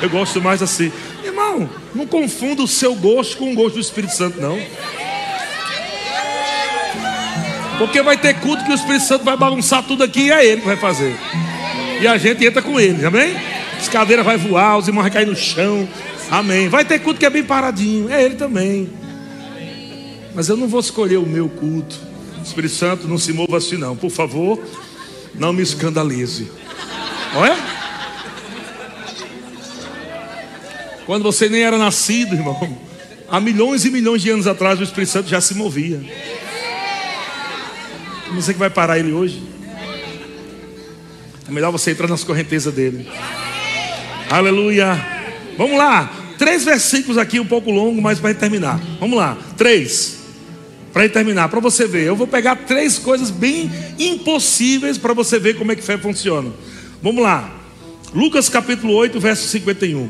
Eu gosto mais assim. Irmão, não confunda o seu gosto com o gosto do Espírito Santo, não. Porque vai ter culto que o Espírito Santo vai bagunçar tudo aqui e é ele que vai fazer. E a gente entra com ele, amém? As cadeiras vai voar, os irmãos vão cair no chão. Amém. Vai ter culto que é bem paradinho, é ele também. Mas eu não vou escolher o meu culto. Espírito Santo, não se mova assim não, por favor. Não me escandalize. Olha. Quando você nem era nascido, irmão, há milhões e milhões de anos atrás o Espírito Santo já se movia. Não sei que vai parar ele hoje. É melhor você entrar nas correntezas dele. Aleluia. Vamos lá. Três versículos aqui, um pouco longo, mas para terminar. Vamos lá. Três para terminar, para você ver. Eu vou pegar três coisas bem impossíveis para você ver como é que fé funciona. Vamos lá. Lucas capítulo 8, verso 51.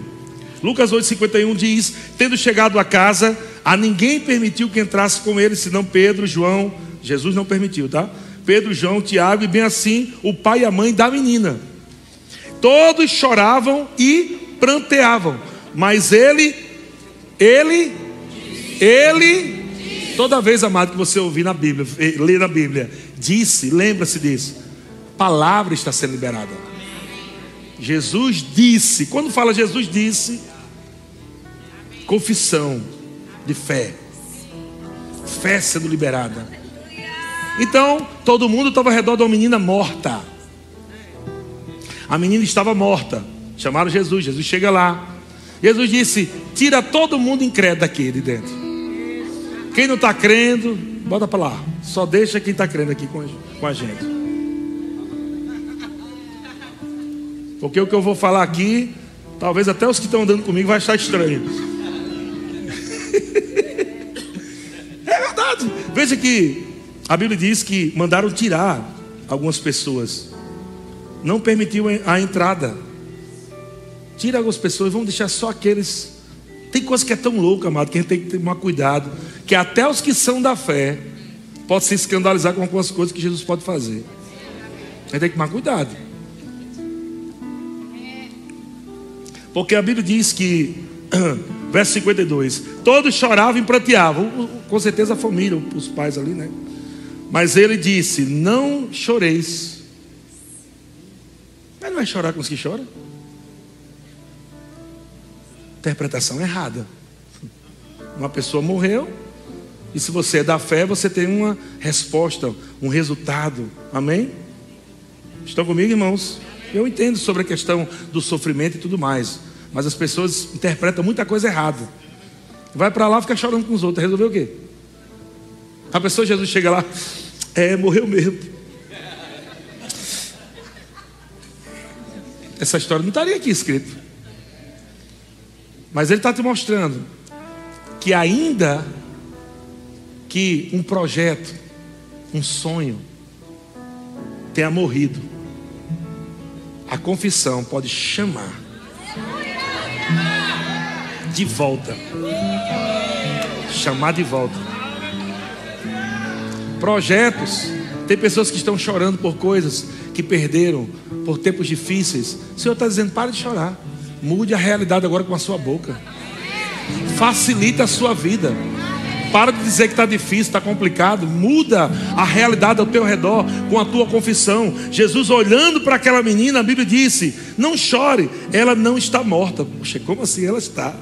Lucas 8, 51 diz: Tendo chegado a casa, a ninguém permitiu que entrasse com ele, senão Pedro, João. Jesus não permitiu, tá? Pedro, João, Tiago e bem assim o pai e a mãe da menina. Todos choravam e pranteavam, mas ele, ele, ele Toda vez, amado, que você ouvir na Bíblia, eh, ler na Bíblia, disse, lembra-se disso. Palavra está sendo liberada. Jesus disse. Quando fala Jesus disse, confissão de fé. Fé sendo liberada. Então, todo mundo estava ao redor de uma menina morta. A menina estava morta. Chamaram Jesus. Jesus chega lá. Jesus disse: Tira todo mundo incrédulo daqui de dentro. Quem não está crendo, bota para lá. Só deixa quem está crendo aqui com a gente. Porque o que eu vou falar aqui, talvez até os que estão andando comigo vai achar estranho. é verdade. Veja que a Bíblia diz que mandaram tirar algumas pessoas. Não permitiu a entrada. Tira algumas pessoas, vamos deixar só aqueles tem coisa que é tão louca, amado, que a gente tem que tomar cuidado. Que até os que são da fé podem se escandalizar com algumas coisas que Jesus pode fazer. A gente tem que tomar cuidado. Porque a Bíblia diz que, verso 52, todos choravam e pranteavam. Com certeza a família, os pais ali, né? Mas ele disse: Não choreis. Mas não vai chorar com os que choram? Interpretação errada. Uma pessoa morreu, e se você é da fé, você tem uma resposta, um resultado. Amém? Estão comigo, irmãos? Eu entendo sobre a questão do sofrimento e tudo mais, mas as pessoas interpretam muita coisa errada. Vai para lá, fica chorando com os outros, resolveu o quê? A pessoa, Jesus chega lá, é, morreu mesmo. Essa história não estaria aqui escrito. Mas ele está te mostrando que ainda que um projeto, um sonho tenha morrido, a confissão pode chamar de volta. Chamar de volta. Projetos. Tem pessoas que estão chorando por coisas que perderam, por tempos difíceis. O Senhor está dizendo: pare de chorar. Mude a realidade agora com a sua boca. Facilita a sua vida. Para de dizer que está difícil, está complicado. Muda a realidade ao teu redor com a tua confissão. Jesus olhando para aquela menina, a Bíblia disse: Não chore, ela não está morta. Poxa, como assim ela está?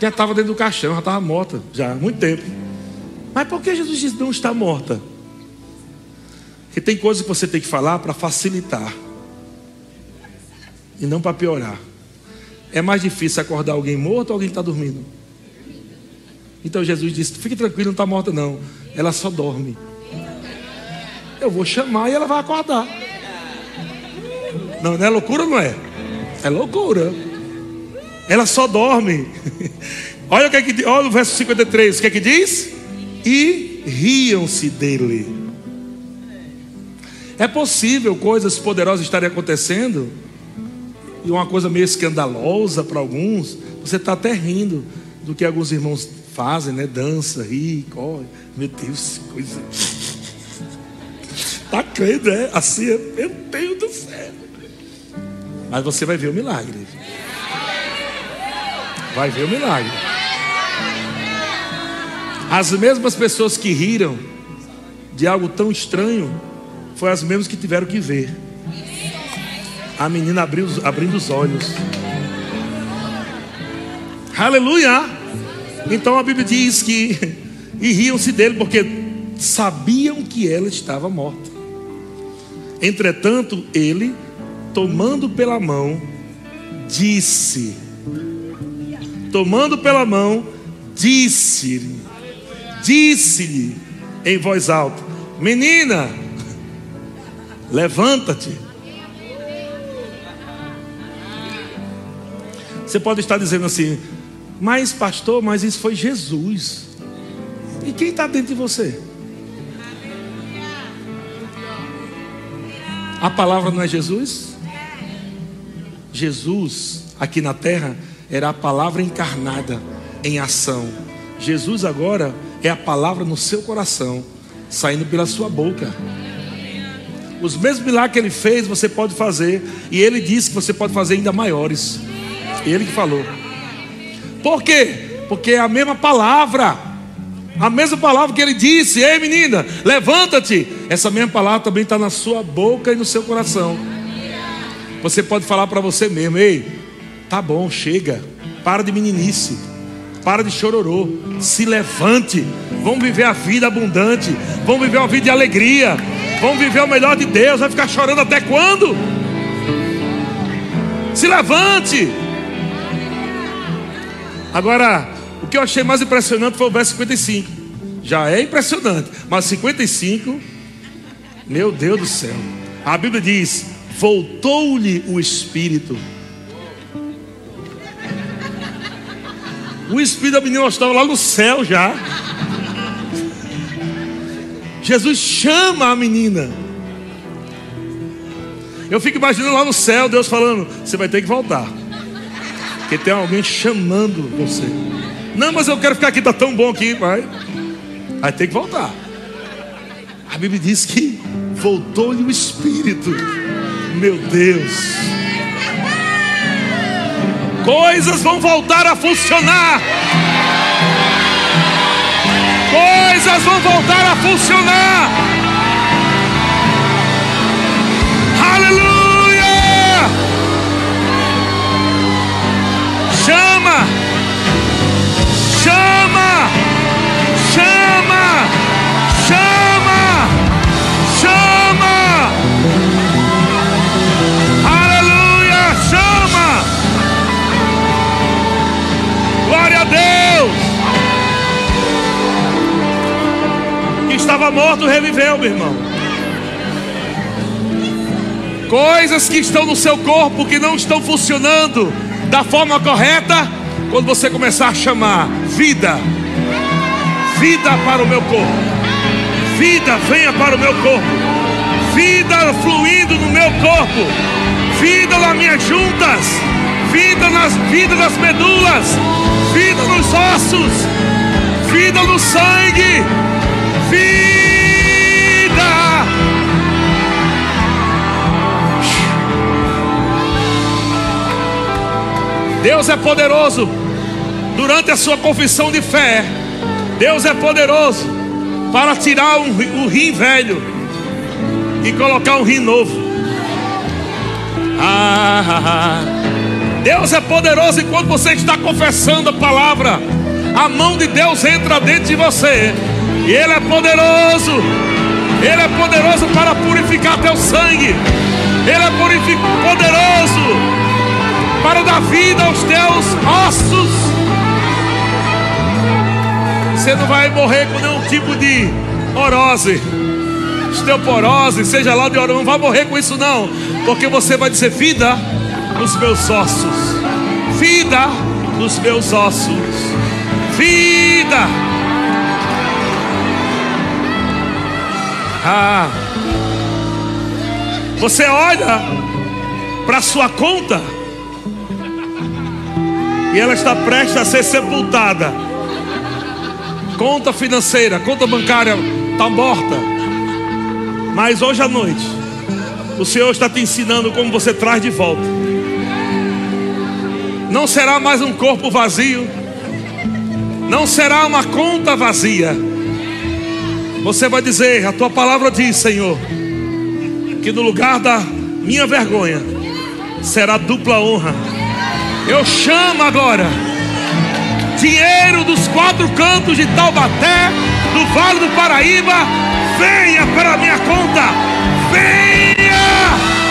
Já estava dentro do caixão, já estava morta, já há muito tempo. Mas por que Jesus disse não está morta? Porque tem coisas que você tem que falar para facilitar e não para piorar. É mais difícil acordar alguém morto ou alguém que está dormindo. Então Jesus disse: Fique tranquilo, não está morta, não. Ela só dorme. Eu vou chamar e ela vai acordar. Não, não é loucura, não é? É loucura. Ela só dorme. olha o que é que olha o verso 53, o que é que diz? E riam-se dele. É possível coisas poderosas estarem acontecendo e uma coisa meio escandalosa para alguns, você está até rindo do que alguns irmãos fazem, né? Dança, ri, corre. Meu Deus, coisa. Está crendo, é? Assim, meu Deus do céu. Mas você vai ver o milagre. Vai ver o milagre. As mesmas pessoas que riram de algo tão estranho, foi as mesmas que tiveram que ver. A menina abriu, abrindo os olhos. Aleluia! Então a Bíblia diz que e riam-se dele porque sabiam que ela estava morta. Entretanto, ele, tomando pela mão, disse: Tomando pela mão, disse-lhe, disse-lhe em voz alta: Menina, levanta-te. Você pode estar dizendo assim, mas pastor, mas isso foi Jesus. E quem está dentro de você? A palavra não é Jesus? Jesus, aqui na terra, era a palavra encarnada em ação. Jesus agora é a palavra no seu coração, saindo pela sua boca. Os mesmos milagres que ele fez, você pode fazer, e ele disse que você pode fazer ainda maiores. Ele que falou. Por quê? Porque é a mesma palavra. A mesma palavra que ele disse: Ei menina, levanta-te. Essa mesma palavra também está na sua boca e no seu coração. Você pode falar para você mesmo: Ei, tá bom, chega. Para de meninice. Para de chororô. Se levante. Vamos viver a vida abundante. Vamos viver uma vida de alegria. Vamos viver o melhor de Deus. Vai ficar chorando até quando? Se levante. Agora, o que eu achei mais impressionante foi o verso 55. Já é impressionante, mas 55, meu Deus do céu. A Bíblia diz: voltou-lhe o espírito. O espírito da menina estava lá no céu já. Jesus chama a menina. Eu fico imaginando lá no céu, Deus falando: Você vai ter que voltar. Porque tem alguém chamando você. Não, mas eu quero ficar aqui, tá tão bom aqui, vai. Vai ter que voltar. A Bíblia diz que voltou-lhe o Espírito. Meu Deus. Coisas vão voltar a funcionar. Coisas vão voltar a funcionar. Aleluia. Chama! Chama! Chama! Estava morto reviveu, meu irmão. Coisas que estão no seu corpo que não estão funcionando da forma correta, quando você começar a chamar vida, vida para o meu corpo, vida venha para o meu corpo, vida fluindo no meu corpo, vida nas minhas juntas, vida nas vidas das medulas, vida nos ossos, vida no sangue, vida. Deus é poderoso. Durante a sua confissão de fé, Deus é poderoso para tirar um, um rim velho e colocar um rim novo. Ah. Deus é poderoso enquanto você está confessando a palavra. A mão de Deus entra dentro de você. Ele é poderoso. Ele é poderoso para purificar teu sangue. Ele é poderoso para dar vida aos teus ossos. Você não vai morrer com nenhum tipo de orose, osteoporose, seja lá de orose, não vai morrer com isso não, porque você vai dizer vida nos meus ossos, vida nos meus ossos, vida. Ah, você olha para sua conta e ela está prestes a ser sepultada. Conta financeira, conta bancária está morta. Mas hoje à noite, o Senhor está te ensinando como você traz de volta. Não será mais um corpo vazio, não será uma conta vazia. Você vai dizer: A tua palavra diz, Senhor, que no lugar da minha vergonha será dupla honra. Eu chamo agora dinheiro dos quatro cantos de Taubaté, do Vale do Paraíba, venha para minha conta, venha.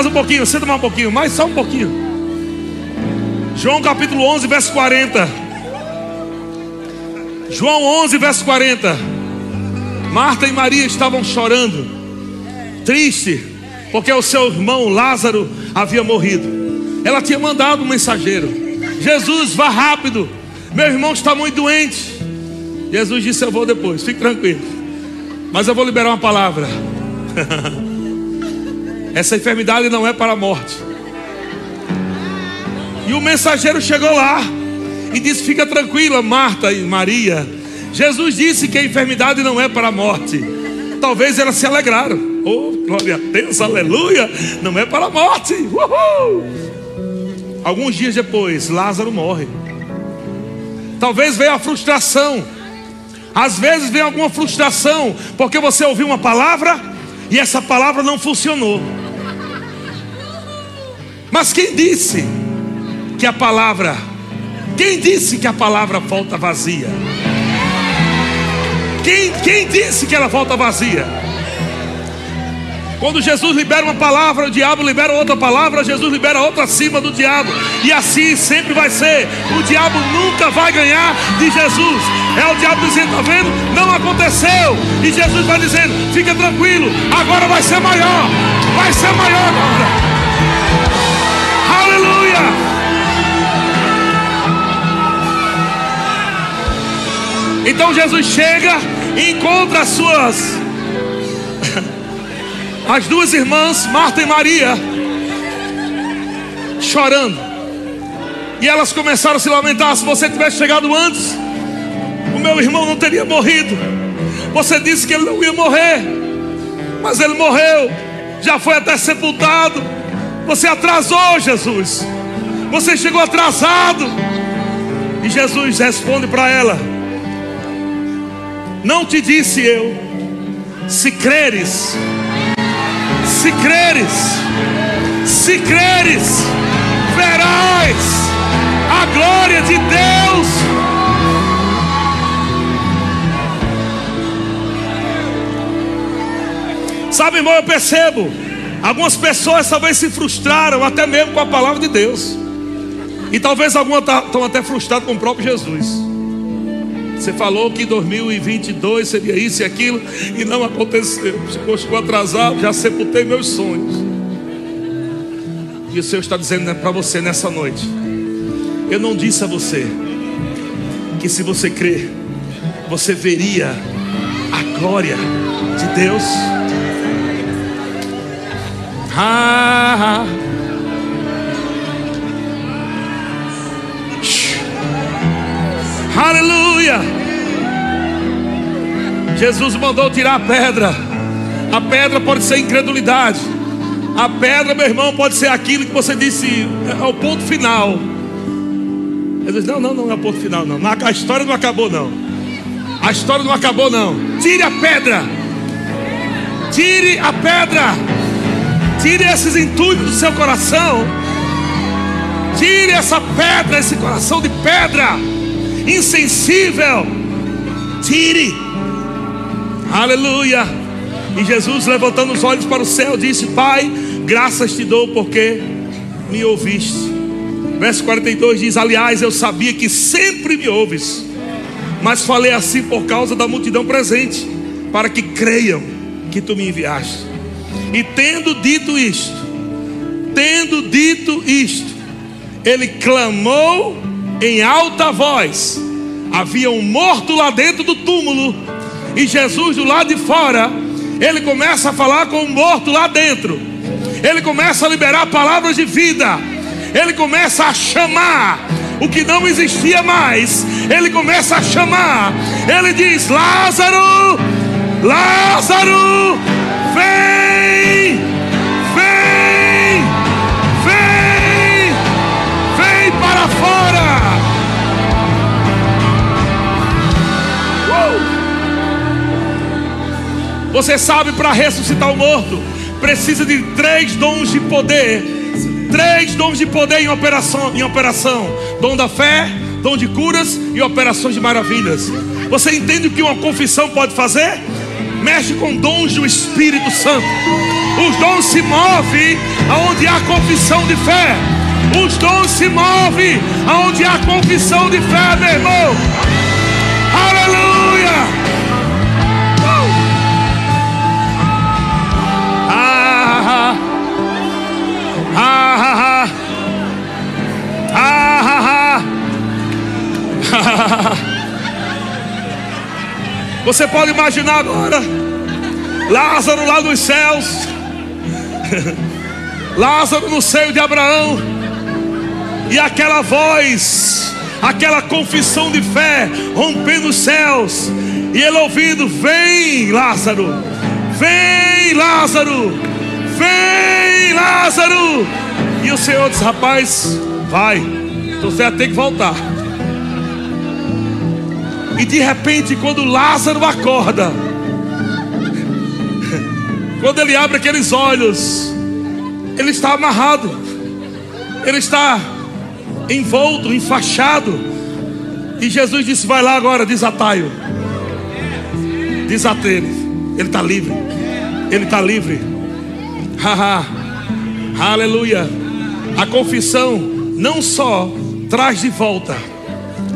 Mais um pouquinho, senta mais um pouquinho, mais só um pouquinho. João capítulo 11, verso 40. João 11, verso 40. Marta e Maria estavam chorando, triste, porque o seu irmão Lázaro havia morrido. Ela tinha mandado um mensageiro: Jesus, vá rápido, meu irmão está muito doente. Jesus disse: Eu vou depois, fique tranquilo, mas eu vou liberar uma palavra. Essa enfermidade não é para a morte. E o mensageiro chegou lá e disse: Fica tranquila, Marta e Maria. Jesus disse que a enfermidade não é para a morte. Talvez elas se alegraram. Oh, glória a Deus, aleluia. Não é para a morte. Uhul. Alguns dias depois, Lázaro morre. Talvez venha a frustração. Às vezes vem alguma frustração, porque você ouviu uma palavra e essa palavra não funcionou. Mas quem disse que a palavra, quem disse que a palavra volta vazia? Quem, quem disse que ela volta vazia? Quando Jesus libera uma palavra, o diabo libera outra palavra, Jesus libera outra acima do diabo. E assim sempre vai ser. O diabo nunca vai ganhar de Jesus. É o diabo dizendo, está vendo? Não aconteceu. E Jesus vai dizendo, fica tranquilo, agora vai ser maior. Vai ser maior agora. Aleluia. Então Jesus chega e encontra as suas as duas irmãs, Marta e Maria, chorando. E elas começaram a se lamentar: se você tivesse chegado antes, o meu irmão não teria morrido. Você disse que ele não ia morrer, mas ele morreu, já foi até sepultado. Você atrasou, Jesus. Você chegou atrasado. E Jesus responde para ela: Não te disse eu, se creres, se creres, se creres, verás a glória de Deus. Sabe, irmão, eu percebo. Algumas pessoas talvez se frustraram até mesmo com a palavra de Deus. E talvez algumas estão até frustradas com o próprio Jesus. Você falou que 2022 seria isso e aquilo, e não aconteceu. Chegou, chegou atrasado, já sepultei meus sonhos. E o Senhor está dizendo para você nessa noite: Eu não disse a você que se você crer, você veria a glória de Deus. Ah, Aleluia! Jesus mandou tirar a pedra. A pedra pode ser incredulidade. A pedra, meu irmão, pode ser aquilo que você disse é o ponto final. Diz: Não, não, não é o ponto final, não. A história não acabou, não. A história não acabou, não. Tire a pedra. Tire a pedra. Tire esses entulhos do seu coração. Tire essa pedra, esse coração de pedra insensível. Tire. Aleluia. E Jesus, levantando os olhos para o céu, disse: Pai, graças te dou porque me ouviste. Verso 42 diz: Aliás, eu sabia que sempre me ouves, mas falei assim por causa da multidão presente, para que creiam que tu me enviaste. E tendo dito isto, tendo dito isto, ele clamou em alta voz. Havia um morto lá dentro do túmulo, e Jesus do lado de fora, ele começa a falar com o morto lá dentro. Ele começa a liberar palavras de vida ele começa a chamar o que não existia mais. Ele começa a chamar. Ele diz: Lázaro, Lázaro, vem, Você sabe, para ressuscitar o morto, precisa de três dons de poder Três dons de poder em operação, em operação: dom da fé, dom de curas e operações de maravilhas. Você entende o que uma confissão pode fazer? Mexe com dons do Espírito Santo. Os dons se movem aonde há confissão de fé. Os dons se movem aonde há confissão de fé, meu irmão. Você pode imaginar agora Lázaro lá nos céus, Lázaro no seio de Abraão, e aquela voz, aquela confissão de fé rompendo os céus, e ele ouvindo: Vem, Lázaro, vem, Lázaro. Vem, Lázaro! E o Senhor diz: Rapaz, vai, então você vai ter que voltar. E de repente, quando Lázaro acorda, quando ele abre aqueles olhos, ele está amarrado, ele está envolto, enfaixado. E Jesus disse: Vai lá agora, desatai-o. Desata ele, ele está livre, ele está livre. Aleluia. A confissão não só traz de volta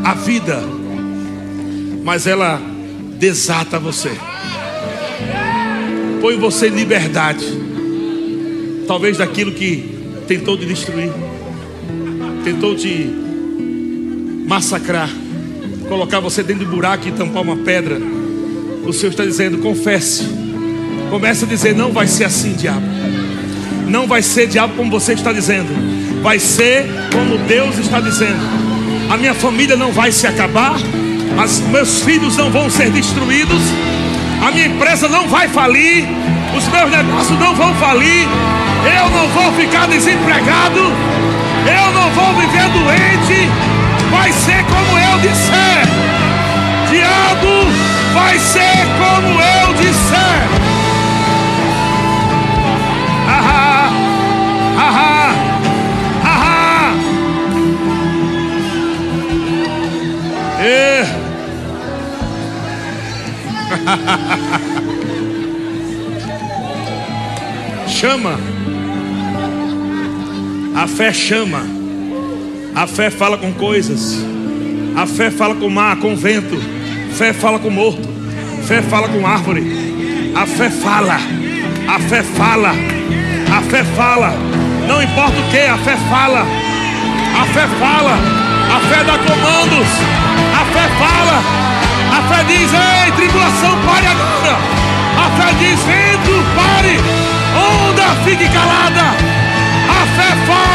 a vida, mas ela desata você. Põe você em liberdade. Talvez daquilo que tentou te destruir, tentou te massacrar, colocar você dentro de buraco e tampar uma pedra. O Senhor está dizendo: confesse. Comece a dizer: não vai ser assim, diabo. Não vai ser diabo como você está dizendo, vai ser como Deus está dizendo. A minha família não vai se acabar, as, meus filhos não vão ser destruídos, a minha empresa não vai falir, os meus negócios não vão falir, eu não vou ficar desempregado, eu não vou viver doente, vai ser como eu disser. Diabo, vai ser como eu disser. Haha! É. chama. A fé chama. A fé fala com coisas. A fé fala com mar, com vento. Fé fala com morto. Fé fala com árvore. A fé fala. A fé fala. A fé fala. Não importa o que, a fé fala. A fé fala. A fé dá comandos. A fé fala fé diz: Ei, tribulação, pare agora. A fé diz: Vento, pare. Onda, fique calada. A fé fala.